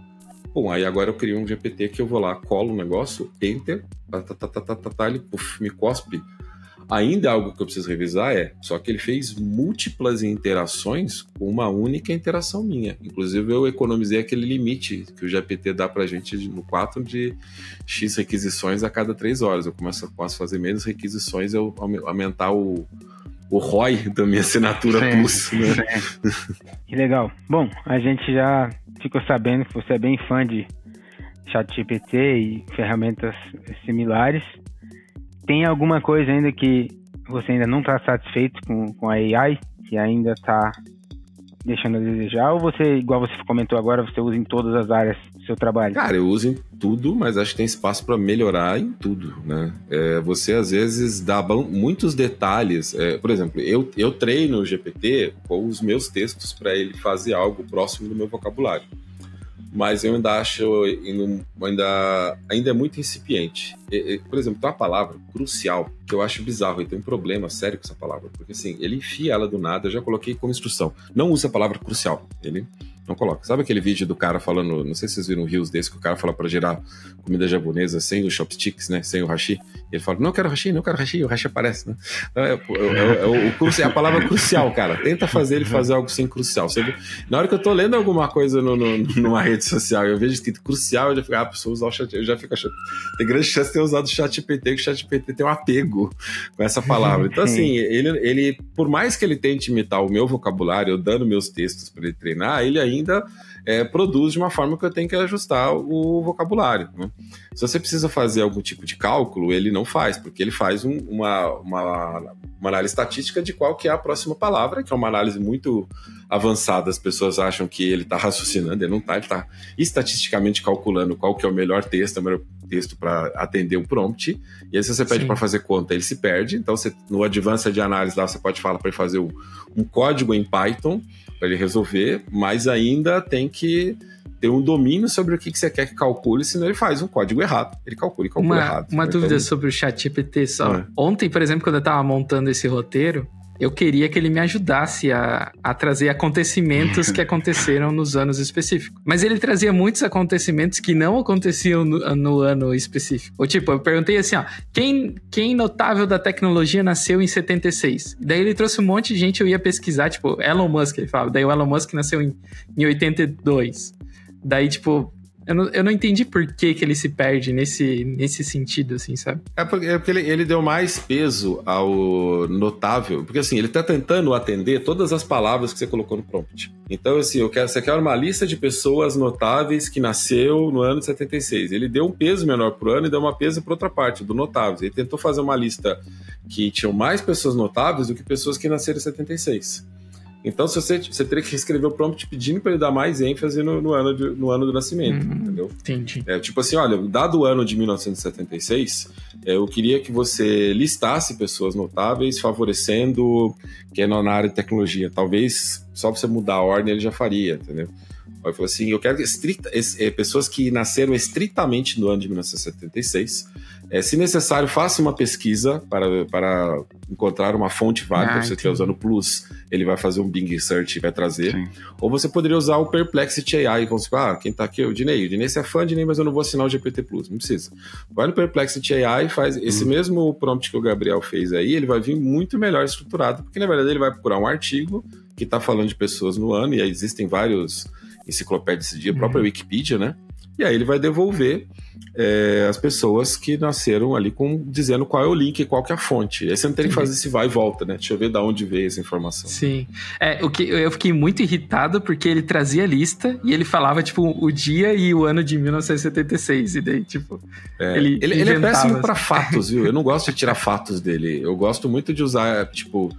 Bom, aí agora eu crio um GPT que eu vou lá, colo o negócio, enter, tá, tá, tá, tá, tá, tá, tá ele puff, me cospe Ainda algo que eu preciso revisar é, só que ele fez múltiplas interações com uma única interação minha. Inclusive eu economizei aquele limite que o GPT dá pra gente no 4 de X requisições a cada 3 horas. Eu começo, posso fazer menos requisições, eu aumentar o, o ROI da minha assinatura sim, Plus. Né? Que legal. Bom, a gente já ficou sabendo que você é bem fã de ChatGPT e ferramentas similares. Tem alguma coisa ainda que você ainda não está satisfeito com, com a AI, que ainda está deixando a desejar? Ou você, igual você comentou agora, você usa em todas as áreas do seu trabalho? Cara, eu uso em tudo, mas acho que tem espaço para melhorar em tudo, né? É, você às vezes dá muitos detalhes. É, por exemplo, eu, eu treino o GPT com os meus textos para ele fazer algo próximo do meu vocabulário mas eu ainda acho ainda, ainda é muito incipiente. por exemplo, tem uma palavra crucial que eu acho bizarro e tem um problema sério com essa palavra, porque assim, ele enfia ela do nada, eu já coloquei como instrução. Não use a palavra crucial. Ele Não coloca. Sabe aquele vídeo do cara falando, não sei se vocês viram rios desse, que o cara fala para gerar comida japonesa sem os chopsticks, né? Sem o hashi. E ele fala, não quero hashi, não quero hashi, o hashi aparece, né? Então, é, é, é, é, a palavra crucial, cara. Tenta fazer ele fazer algo sem crucial. Você, na hora que eu tô lendo alguma coisa no, no, numa rede social eu vejo escrito crucial, eu já fico, ah, pessoa usar o chat, eu já fico achando. Tem grande chance de ter usado o chat PT, que o chat PT tem um apego com essa palavra. Então, assim, ele, ele, por mais que ele tente imitar o meu vocabulário, eu dando meus textos para ele treinar, ele ainda é, produz de uma forma que eu tenho que ajustar o vocabulário. Né? Se você precisa fazer algum tipo de cálculo, ele não faz, porque ele faz um, uma, uma, uma, análise estatística de qual que é a próxima palavra, que é uma análise muito avançada. As pessoas acham que ele está raciocinando, ele não está, ele está estatisticamente calculando qual que é o melhor texto, o melhor texto para atender um prompt. E aí, se você pede para fazer conta, ele se perde. Então, você, no Advanced de análise lá, você pode falar para ele fazer um, um código em Python para ele resolver, mas ainda tem que ter um domínio sobre o que, que você quer que calcule, senão ele faz um código errado. Ele calcula e calcula uma, errado. Uma então, dúvida sobre o chat GPT só. É. Ontem, por exemplo, quando eu estava montando esse roteiro, eu queria que ele me ajudasse a, a trazer acontecimentos que aconteceram nos anos específicos. Mas ele trazia muitos acontecimentos que não aconteciam no, no, ano específico. Ou tipo, eu perguntei assim, ó, quem, quem notável da tecnologia nasceu em 76? Daí ele trouxe um monte de gente, eu ia pesquisar, tipo, Elon Musk, ele falava. Daí o Elon Musk nasceu em, em 82. Daí, tipo, eu não, eu não entendi por que, que ele se perde nesse, nesse sentido, assim, sabe? É porque, é porque ele, ele deu mais peso ao notável, porque assim, ele tá tentando atender todas as palavras que você colocou no prompt. Então, assim, eu quero, você quer uma lista de pessoas notáveis que nasceu no ano de 76. Ele deu um peso menor pro ano e deu uma peso para outra parte, do notáveis. Ele tentou fazer uma lista que tinham mais pessoas notáveis do que pessoas que nasceram em 76. Então, se você, você teria que escrever o prompt pedindo para ele dar mais ênfase no, no ano, de, no ano do nascimento, uhum, entendeu? Entendi. É, tipo assim, olha, dado o ano de 1976, é, eu queria que você listasse pessoas notáveis favorecendo que é na área de tecnologia. Talvez só você mudar a ordem ele já faria, entendeu? Aí falou assim: eu quero estrita, é, pessoas que nasceram estritamente no ano de 1976 é, se necessário, faça uma pesquisa para, para encontrar uma fonte válida. Ah, você estiver usando o Plus, ele vai fazer um Bing Search e vai trazer. Sim. Ou você poderia usar o Perplexity AI. Vamos dizer, ah, quem está aqui é o Dinei. O Dinei você é fã de Dinei, mas eu não vou assinar o GPT Plus. Não precisa. Vai no Perplexity AI e faz esse uhum. mesmo prompt que o Gabriel fez aí, ele vai vir muito melhor estruturado, porque na verdade ele vai procurar um artigo que está falando de pessoas no ano, e aí existem vários enciclopédias desse dia, a própria uhum. Wikipedia, né? E aí ele vai devolver é, as pessoas que nasceram ali com dizendo qual é o link e qual que é a fonte. Aí você não tem que fazer esse vai e volta, né? Deixa eu ver de onde veio essa informação. Sim. É, o que eu fiquei muito irritado porque ele trazia a lista e ele falava, tipo, o dia e o ano de 1976. E daí, tipo. É, ele, ele, ele é péssimo para fatos, viu? Eu não gosto de tirar fatos dele. Eu gosto muito de usar, tipo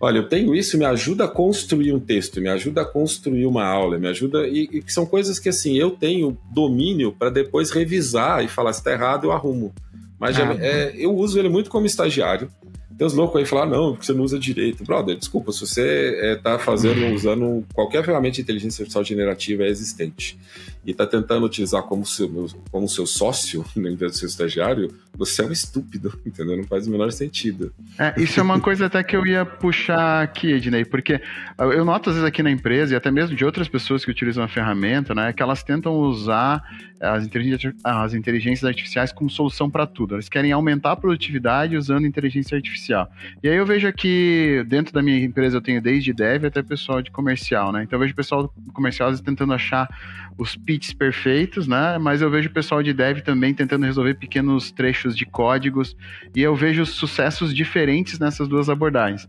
olha, eu tenho isso, me ajuda a construir um texto, me ajuda a construir uma aula, me ajuda. E, e são coisas que assim, eu tenho domínio para depois revisar e falar se está errado, eu arrumo. Mas ah, é, eu uso ele muito como estagiário. Tem uns loucos aí falar, não, porque você não usa direito. Brother, desculpa, se você está é, fazendo, uhum. usando qualquer ferramenta de inteligência artificial generativa é existente e está tentando utilizar como seu, como seu sócio, em vez de seu estagiário, você é um estúpido, entendeu? Não faz o menor sentido. É, isso é uma coisa até que eu ia puxar aqui, Ednei, porque eu noto às vezes aqui na empresa, e até mesmo de outras pessoas que utilizam a ferramenta, né, que elas tentam usar as inteligências, as inteligências artificiais como solução para tudo. Elas querem aumentar a produtividade usando inteligência artificial. E aí eu vejo aqui, dentro da minha empresa, eu tenho desde dev até pessoal de comercial, né? Então eu vejo pessoal comercial tentando achar os pitches perfeitos, né? Mas eu vejo o pessoal de dev também tentando resolver pequenos trechos de códigos e eu vejo sucessos diferentes nessas duas abordagens.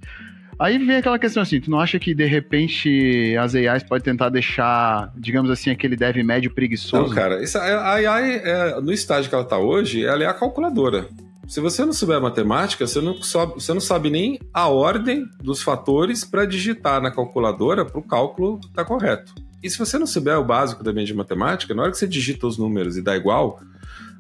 Aí vem aquela questão assim, tu não acha que de repente as AIs podem tentar deixar, digamos assim, aquele dev médio preguiçoso? Não, cara, isso, a AI, é, no estágio que ela está hoje, ela é a calculadora. Se você não souber matemática, você não, sabe, você não sabe nem a ordem dos fatores para digitar na calculadora para o cálculo estar tá correto. E se você não souber o básico também de matemática, na hora que você digita os números e dá igual,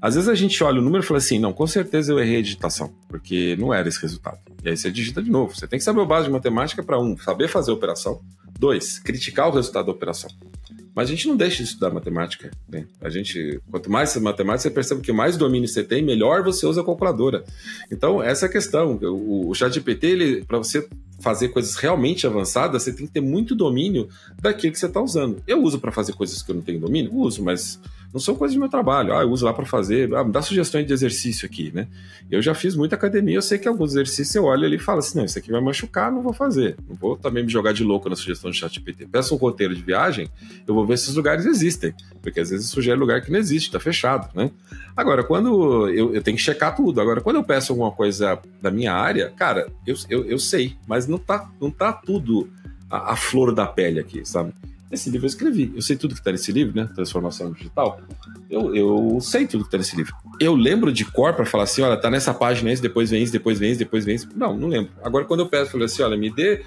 às vezes a gente olha o número e fala assim: não, com certeza eu errei a digitação, porque não era esse resultado. E aí você digita de novo. Você tem que saber o básico de matemática para um, saber fazer a operação. Dois, criticar o resultado da operação. Mas a gente não deixa de estudar matemática. Né? A gente, quanto mais matemática, você percebe que mais domínio você tem, melhor você usa a calculadora. Então, essa é a questão. O, o ChatGPT, para você fazer coisas realmente avançadas, você tem que ter muito domínio daquilo que você está usando. Eu uso para fazer coisas que eu não tenho domínio? Uso, mas não são coisas do meu trabalho. Ah, eu uso lá para fazer, ah, me dá sugestões de exercício aqui, né? Eu já fiz muita academia, eu sei que alguns exercícios eu olho ali e falo assim, não, isso aqui vai machucar, não vou fazer. Não vou também me jogar de louco na sugestão do ChatGPT. Peço um roteiro de viagem, eu vou ver se os lugares existem, porque às vezes sugere lugar que não existe, está fechado, né? Agora, quando eu, eu, tenho que checar tudo. Agora, quando eu peço alguma coisa da minha área, cara, eu, eu, eu sei, mas não tá, não tá tudo a, a flor da pele aqui, sabe? Esse livro eu escrevi. Eu sei tudo que está nesse livro, né? Transformação digital. Eu, eu sei tudo que está nesse livro. Eu lembro de cor para falar assim: olha, tá nessa página esse, depois vem esse, depois vem esse, depois vem esse. Não, não lembro. Agora, quando eu peço, falei assim: olha, me dê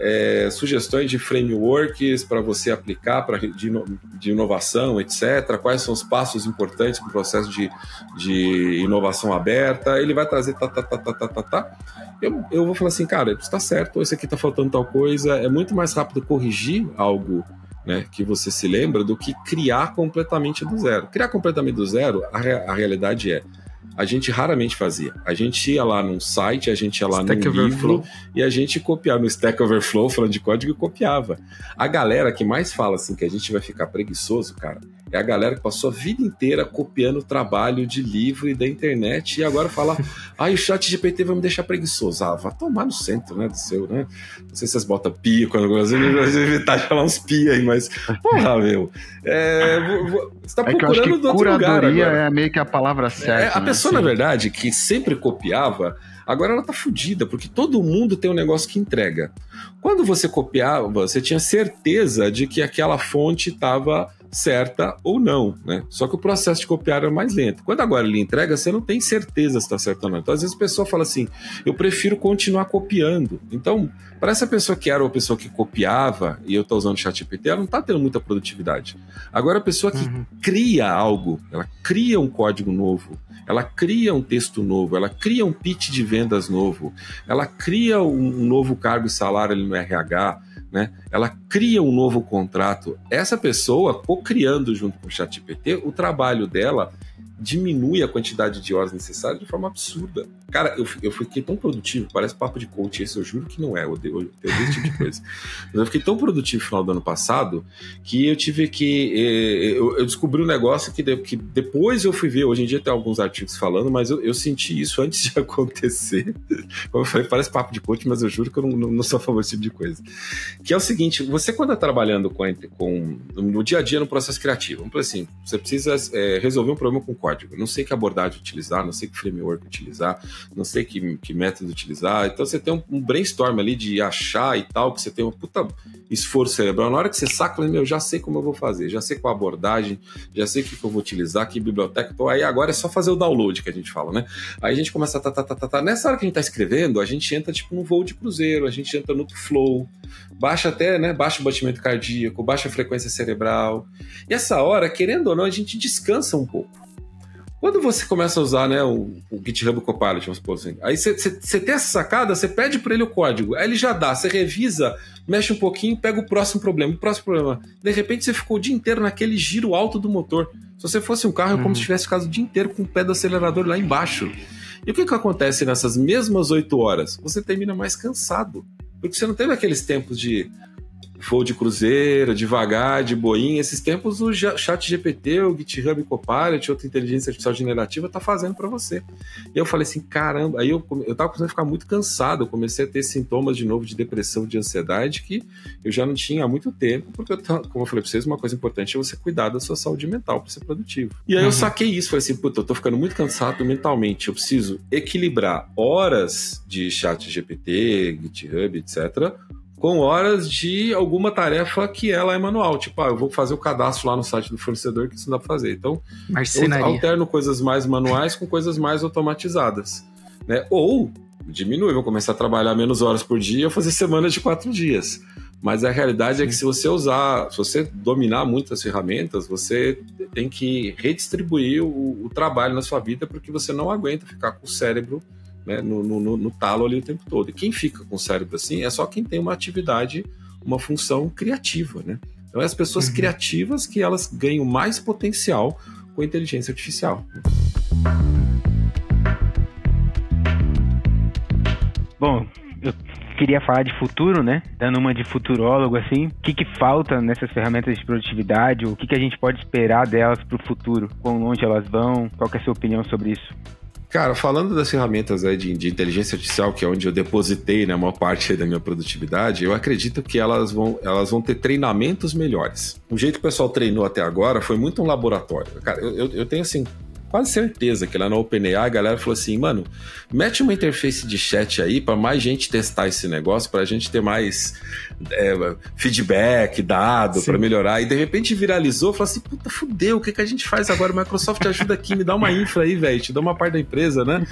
é, sugestões de frameworks para você aplicar pra, de, de, inovação, etc. Quais são os passos importantes para o processo de, de inovação aberta? Ele vai trazer tá, tá, tá, tá, tá, tá, tá. Eu, eu vou falar assim, cara, está certo, esse aqui está faltando tal coisa. É muito mais rápido corrigir algo né, que você se lembra do que criar completamente do zero. Criar completamente do zero, a, a realidade é a gente raramente fazia. A gente ia lá num site, a gente ia lá Stack num livro e a gente copiava no Stack Overflow, falando de código, e copiava. A galera que mais fala assim que a gente vai ficar preguiçoso, cara, é a galera que passou a vida inteira copiando o trabalho de livro e da internet e agora fala, ah, o chat GPT vai me deixar preguiçoso. Ah, vai tomar no centro, né, do seu, né? Não sei se vocês botam pia quando eu vou evitar de falar uns pia aí, mas, porra, meu, é, você tá é procurando do outro lugar agora. é meio que a palavra certa. É, a né? pessoa, na verdade, que sempre copiava, agora ela tá fodida, porque todo mundo tem um negócio que entrega. Quando você copiava, você tinha certeza de que aquela fonte estava certa ou não, né? Só que o processo de copiar é mais lento. Quando agora ele entrega, você não tem certeza se está certo ou não. Então, às vezes a pessoa fala assim: eu prefiro continuar copiando. Então, para essa pessoa que era uma pessoa que copiava, e eu estou usando o ChatGPT, ela não está tendo muita produtividade. Agora, a pessoa que uhum. cria algo, ela cria um código novo, ela cria um texto novo, ela cria um pitch de vendas novo, ela cria um novo cargo e salário ali no RH, né? Ela cria um novo contrato. Essa pessoa, co-criando junto com o ChatGPT, o trabalho dela diminui a quantidade de horas necessárias de forma absurda. Cara, eu, eu fiquei tão produtivo, parece papo de coach esse, eu juro que não é, eu odeio, eu odeio esse tipo de coisa. Mas eu fiquei tão produtivo no final do ano passado que eu tive que. Eh, eu, eu, descobri um negócio que, de, que, depois eu fui ver, hoje em dia tem alguns artigos falando, mas eu, eu senti isso antes de acontecer. Como eu falei, parece papo de coach, mas eu juro que eu não, não, não sou a favor desse tipo de coisa. Que é o seguinte: você, quando está trabalhando com, com, no dia a dia no processo criativo, vamos assim, você precisa é, resolver um problema com código. Não sei que abordagem utilizar, não sei que framework utilizar, não sei que, que método utilizar. Então você tem um, um, brainstorm ali de achar e tal, que você tem um puta esforço cerebral. Na hora que você saca, meu, já sei como eu vou fazer, já sei qual abordagem, já sei o que, que eu vou utilizar, que biblioteca. Então aí agora é só fazer o download que a gente fala, né? Aí a gente começa a tá, tá, tá, tá, tá. Nessa hora que a gente tá escrevendo, a gente entra tipo num voo de cruzeiro, a gente entra no flow, baixa até, né? Baixa o batimento cardíaco, baixa a frequência cerebral. E essa hora, querendo ou não, a gente descansa um pouco. Quando você começa a usar né, o, o GitHub Copilot, vamos supor assim, aí você, tem essa sacada, você pede para ele o código, aí ele já dá, você revisa, mexe um pouquinho, pega o próximo problema, o próximo problema. De repente você ficou o dia inteiro naquele giro alto do motor. Se você fosse um carro, é como uhum. se tivesse ficado o dia inteiro com o pé do acelerador lá embaixo. E o que, que acontece nessas mesmas oito horas? Você termina mais cansado. Porque você não teve aqueles tempos de voo de cruzeiro, devagar, de boinha. Esses tempos o chat GPT, o GitHub Copilot, outra inteligência artificial generativa tá fazendo para você. E eu falei assim, caramba, aí eu, eu tava começando a ficar muito cansado, eu comecei a ter sintomas de novo de depressão, de ansiedade, que eu já não tinha há muito tempo, porque eu, como eu falei pra vocês, uma coisa importante é você cuidar da sua saúde mental para ser produtivo. E aí uhum. eu saquei isso, falei assim, puta, eu tô ficando muito cansado mentalmente, eu preciso equilibrar horas de chat GPT, GitHub, etc., com horas de alguma tarefa que ela é manual. Tipo, ah, eu vou fazer o cadastro lá no site do fornecedor que isso não dá pra fazer. Então, eu alterno coisas mais manuais com coisas mais automatizadas. Né? Ou diminui, vou começar a trabalhar menos horas por dia ou fazer semanas de quatro dias. Mas a realidade é que se você usar, se você dominar muitas ferramentas, você tem que redistribuir o, o trabalho na sua vida porque você não aguenta ficar com o cérebro né, no, no, no, talo ali o tempo todo. E quem fica com o cérebro assim é só quem tem uma atividade, uma função criativa, né? Então, é as pessoas uhum. criativas que elas ganham mais potencial com a inteligência artificial. Bom, eu queria falar de futuro, né? Dando uma de futurólogo, assim. O que, que falta nessas ferramentas de produtividade? O que, que a gente pode esperar delas para o futuro? Quão longe elas vão? Qual é a sua opinião sobre isso? Cara, falando das ferramentas aí de, de, inteligência artificial, que é onde eu depositei né, a maior parte da minha produtividade, eu acredito que elas vão, elas vão ter treinamentos melhores. O jeito que o pessoal treinou até agora foi muito um laboratório. Cara, eu, eu tenho assim quase certeza que lá na OpenAI a galera falou assim, mano, mete uma interface de chat aí para mais gente testar esse negócio, para a gente ter mais é, feedback, dado, para melhorar. E de repente viralizou, falou assim, puta, fudeu, o que, que a gente faz agora? Microsoft ajuda aqui, me dá uma infra aí, velho, te dá uma parte da empresa, né?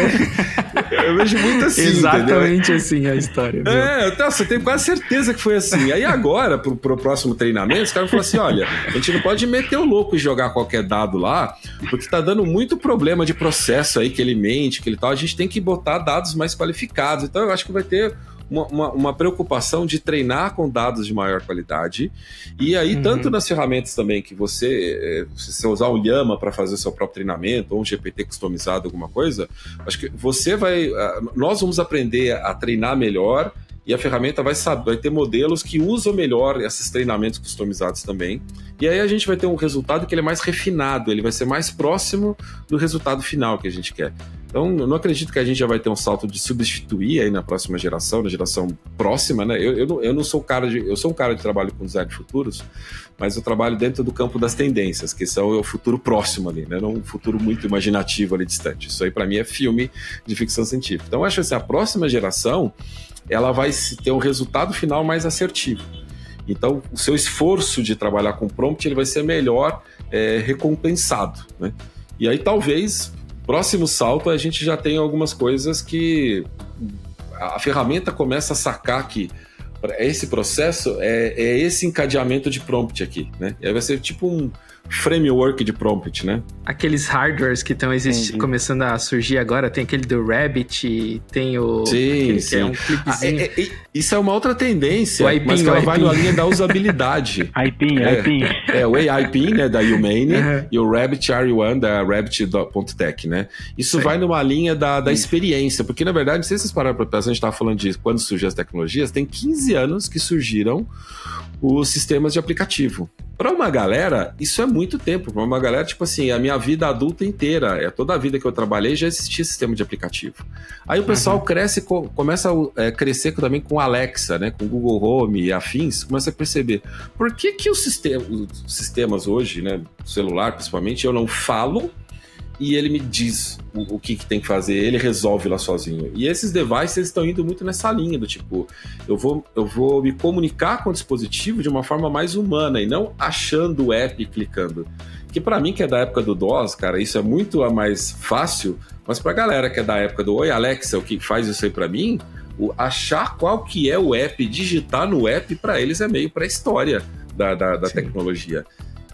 Eu vejo muito assim. Exatamente entendeu? assim a história. Viu? É, então, você tem quase certeza que foi assim. Aí agora, pro, pro próximo treinamento, os caras falaram assim: olha, a gente não pode meter o louco e jogar qualquer dado lá, porque tá dando muito problema de processo aí que ele mente, que ele tal. A gente tem que botar dados mais qualificados. Então eu acho que vai ter uma, uma, uma, preocupação de treinar com dados de maior qualidade. E aí, uhum. tanto nas ferramentas também que você, eh, se você usar o Llama para fazer o seu próprio treinamento, ou um GPT customizado, alguma coisa, acho que você vai. Nós vamos aprender a treinar melhor e a ferramenta vai, saber, vai ter modelos que usam melhor esses treinamentos customizados também. E aí a gente vai ter um resultado que ele é mais refinado, ele vai ser mais próximo do resultado final que a gente quer. Então, eu não acredito que a gente já vai ter um salto de substituir aí na próxima geração, na geração próxima, né? Eu, eu, não, eu não sou cara de. Eu sou um cara de trabalho com design de futuros, mas eu trabalho dentro do campo das tendências, que são o futuro próximo ali, né? Não um futuro muito imaginativo ali distante. Isso aí, para mim, é filme de ficção científica. Então, eu acho assim, a próxima geração ela vai ter um resultado final mais assertivo. Então, o seu esforço de trabalhar com prompt ele vai ser melhor é, recompensado. Né? E aí, talvez, próximo salto, a gente já tenha algumas coisas que a ferramenta começa a sacar que esse processo é, é esse encadeamento de prompt aqui. Né? Aí vai ser tipo um framework de prompt, né? Aqueles hardwares que estão começando a surgir agora, tem aquele do Rabbit, tem o. Sim, sim. É um ah, é, é, isso é uma outra tendência, o mas que ela vai na linha da usabilidade. IPIN, é, IPIN. É, o AIPIN, né, da Humane, uhum. e o Rabbit R1 da Rabbit.tech, né? Isso sim. vai numa linha da, da experiência, porque na verdade, não sei se vocês pararam para pensar, a gente estava falando de quando surgiu as tecnologias, tem 15 anos que surgiram os sistemas de aplicativo. Para uma galera, isso é muito tempo. Para uma galera, tipo assim, a minha vida adulta inteira, é toda a vida que eu trabalhei, já existia sistema de aplicativo. Aí o pessoal uhum. cresce, começa a é, crescer também com Alexa, né, com Google Home e afins, começa a perceber por que, que os, sistema, os sistemas hoje, né, celular principalmente, eu não falo e ele me diz o, o que, que, tem que fazer, ele resolve lá sozinho. E esses devices estão indo muito nessa linha do tipo, eu vou, eu vou me comunicar com o dispositivo de uma forma mais humana e não achando o app e clicando. Que para mim que é da época do DOS, cara, isso é muito mais fácil, mas pra galera que é da época do Oi Alexa, o que faz isso aí para mim, o achar qual que é o app, digitar no app para eles é meio para história da, da, da tecnologia.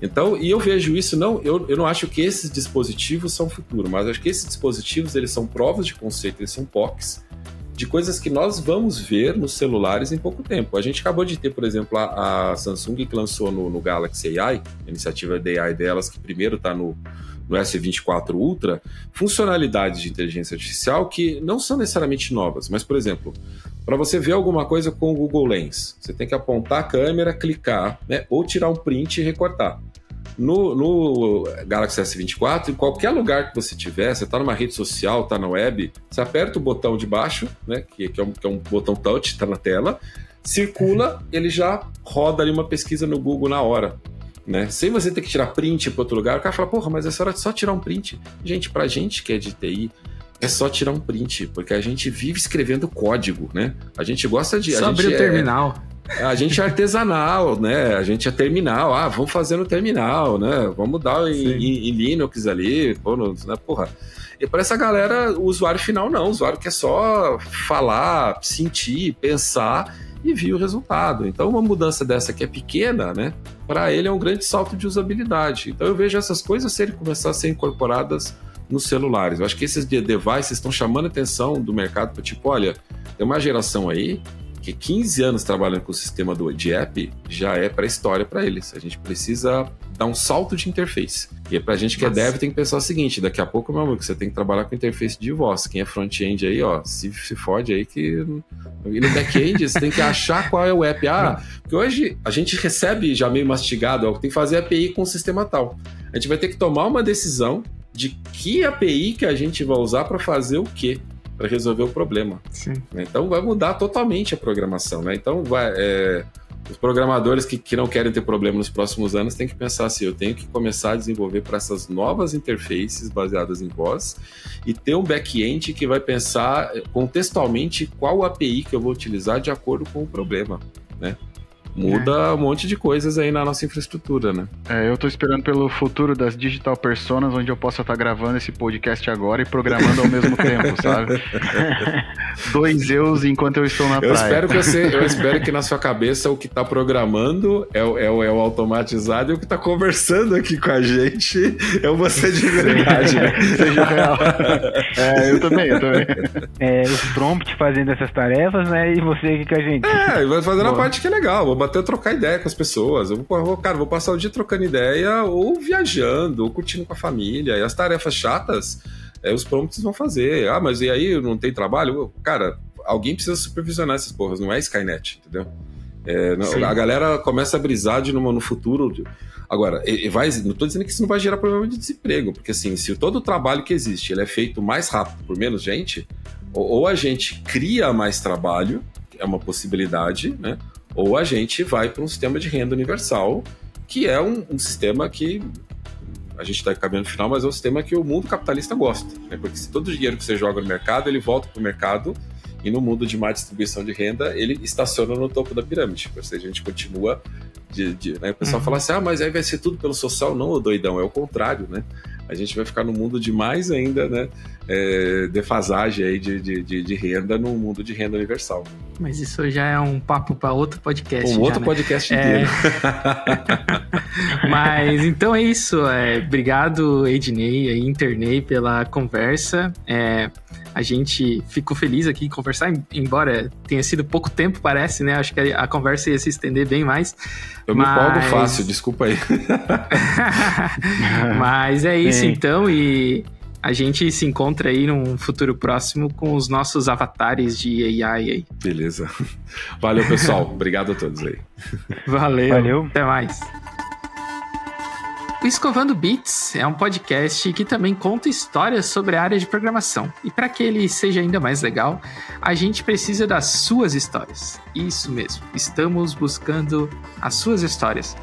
Então, e eu vejo isso, não, eu, eu não acho que esses dispositivos são futuro, mas acho que esses dispositivos, eles são provas de conceito, eles são POCs, de coisas que nós vamos ver nos celulares em pouco tempo. A gente acabou de ter, por exemplo, a, a Samsung que lançou no, no, Galaxy AI, a iniciativa de AI delas, que primeiro está no, no S24 Ultra, funcionalidades de inteligência artificial que não são necessariamente novas, mas, por exemplo, para você ver alguma coisa com o Google Lens, você tem que apontar a câmera, clicar, né, ou tirar um print e recortar. No, no Galaxy S24, em qualquer lugar que você tiver, você está numa rede social, está na web, você aperta o botão de baixo, né, que, que, é, um, que é um botão touch, está na tela, circula, ele já roda ali uma pesquisa no Google na hora. Né? Sem você ter que tirar print para outro lugar, o cara fala, porra, mas essa hora é só tirar um print. Gente, pra gente que é de TI, é só tirar um print, porque a gente vive escrevendo código, né? A gente gosta de. Só a abrir o é, terminal. A gente é artesanal, né? A gente é terminal. Ah, vamos fazer no terminal, né? Vamos dar em, em, em Linux ali, pô, né? porra. E para essa galera, o usuário final não. O usuário quer só falar, sentir, pensar e vir o resultado. Então, uma mudança dessa que é pequena, né? Para ele é um grande salto de usabilidade. Então, eu vejo essas coisas serem começar a ser incorporadas nos celulares. Eu acho que esses devices estão chamando a atenção do mercado para tipo, olha, tem uma geração aí que 15 anos trabalhando com o sistema do, de app já é pré-história para eles. A gente precisa dar um salto de interface. E é pra gente que é Nossa. é dev tem que pensar o seguinte: daqui a pouco, meu amigo, você tem que trabalhar com interface de voz. Quem é front-end aí, ó, se, se fode aí que. E no back-end você tem que achar qual é o app. Ah, porque hoje a gente recebe já meio mastigado, ó, tem que fazer API com o sistema tal. A gente vai ter que tomar uma decisão de que API que a gente vai usar para fazer o quê para resolver o problema. Sim. Então vai mudar totalmente a programação, né? Então vai, é, os programadores que, que não querem ter problema nos próximos anos têm que pensar assim: eu tenho que começar a desenvolver para essas novas interfaces baseadas em voz e ter um back-end que vai pensar contextualmente qual API que eu vou utilizar de acordo com o problema, né? Muda é. um monte de coisas aí na nossa infraestrutura, né? É, eu tô esperando pelo futuro das digital personas, onde eu possa estar gravando esse podcast agora e programando ao mesmo tempo, sabe? Dois eus enquanto eu estou na eu praia. Espero que você, eu espero que na sua cabeça o que tá programando é o, é o, é o automatizado e o que tá conversando aqui com a gente é o você de verdade, né? Seja real. É, eu também, eu também. É, os prompts fazendo essas tarefas, né? E você aqui com a gente. É, vai fazendo Boa. a parte que é legal. Vou até trocar ideia com as pessoas. Eu vou, cara, vou passar o dia trocando ideia ou viajando, ou curtindo com a família. E as tarefas chatas, é, os prompts vão fazer. Ah, mas e aí não tem trabalho? Cara, alguém precisa supervisionar essas porras, não é Skynet, entendeu? É, não, a galera começa a brisar de no, no futuro. Agora, vai, não estou dizendo que isso não vai gerar problema de desemprego, porque assim, se todo o trabalho que existe ele é feito mais rápido por menos gente, ou, ou a gente cria mais trabalho, é uma possibilidade, né? Ou a gente vai para um sistema de renda universal, que é um, um sistema que a gente está caminhando no final, mas é um sistema que o mundo capitalista gosta, né? porque se todo o dinheiro que você joga no mercado, ele volta para o mercado e no mundo de má distribuição de renda, ele estaciona no topo da pirâmide, ou seja, a gente continua de, de né? o pessoal uhum. fala assim, ah, mas aí vai ser tudo pelo social, não, doidão, é o contrário, né? A gente vai ficar no mundo de mais ainda, né, é, defasagem aí de, de, de, renda no mundo de renda universal. Mas isso já é um papo para outro podcast. Um já, outro né? podcast é. inteiro. É... Mas então é isso. É, obrigado, Ednei e Internei, pela conversa. É, a gente ficou feliz aqui em conversar, embora tenha sido pouco tempo, parece, né? Acho que a, conversa ia se estender bem mais. Eu mas... me empolgo fácil, desculpa aí. mas é isso, Sim. então, e a gente se encontra aí num futuro próximo com os nossos avatares de AI aí. Beleza. Valeu, pessoal. Obrigado a todos aí. Valeu. Valeu. Até mais. O Escovando Bits é um podcast que também conta histórias sobre a área de programação. E para que ele seja ainda mais legal, a gente precisa das suas histórias. Isso mesmo, estamos buscando as suas histórias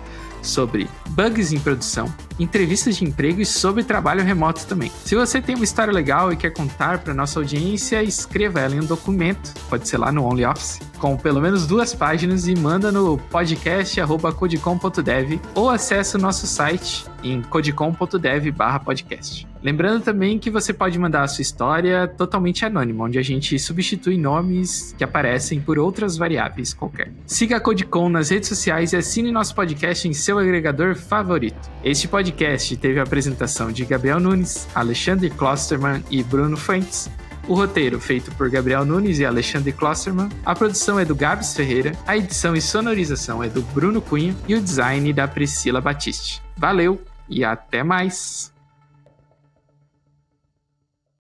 sobre bugs em produção, entrevistas de emprego e sobre trabalho remoto também. Se você tem uma história legal e quer contar para nossa audiência, escreva ela em um documento, pode ser lá no OnlyOffice, com pelo menos duas páginas e manda no podcast@codicom.dev ou acesse o nosso site em codicom.dev/podcast. Lembrando também que você pode mandar a sua história totalmente anônima, onde a gente substitui nomes que aparecem por outras variáveis qualquer. Siga a Codicom nas redes sociais e assine nosso podcast em seu agregador favorito. Este podcast teve a apresentação de Gabriel Nunes, Alexandre Klosterman e Bruno Fuentes. O roteiro feito por Gabriel Nunes e Alexandre Klosterman. A produção é do Gabs Ferreira. A edição e sonorização é do Bruno Cunha. E o design da Priscila Batiste. Valeu e até mais!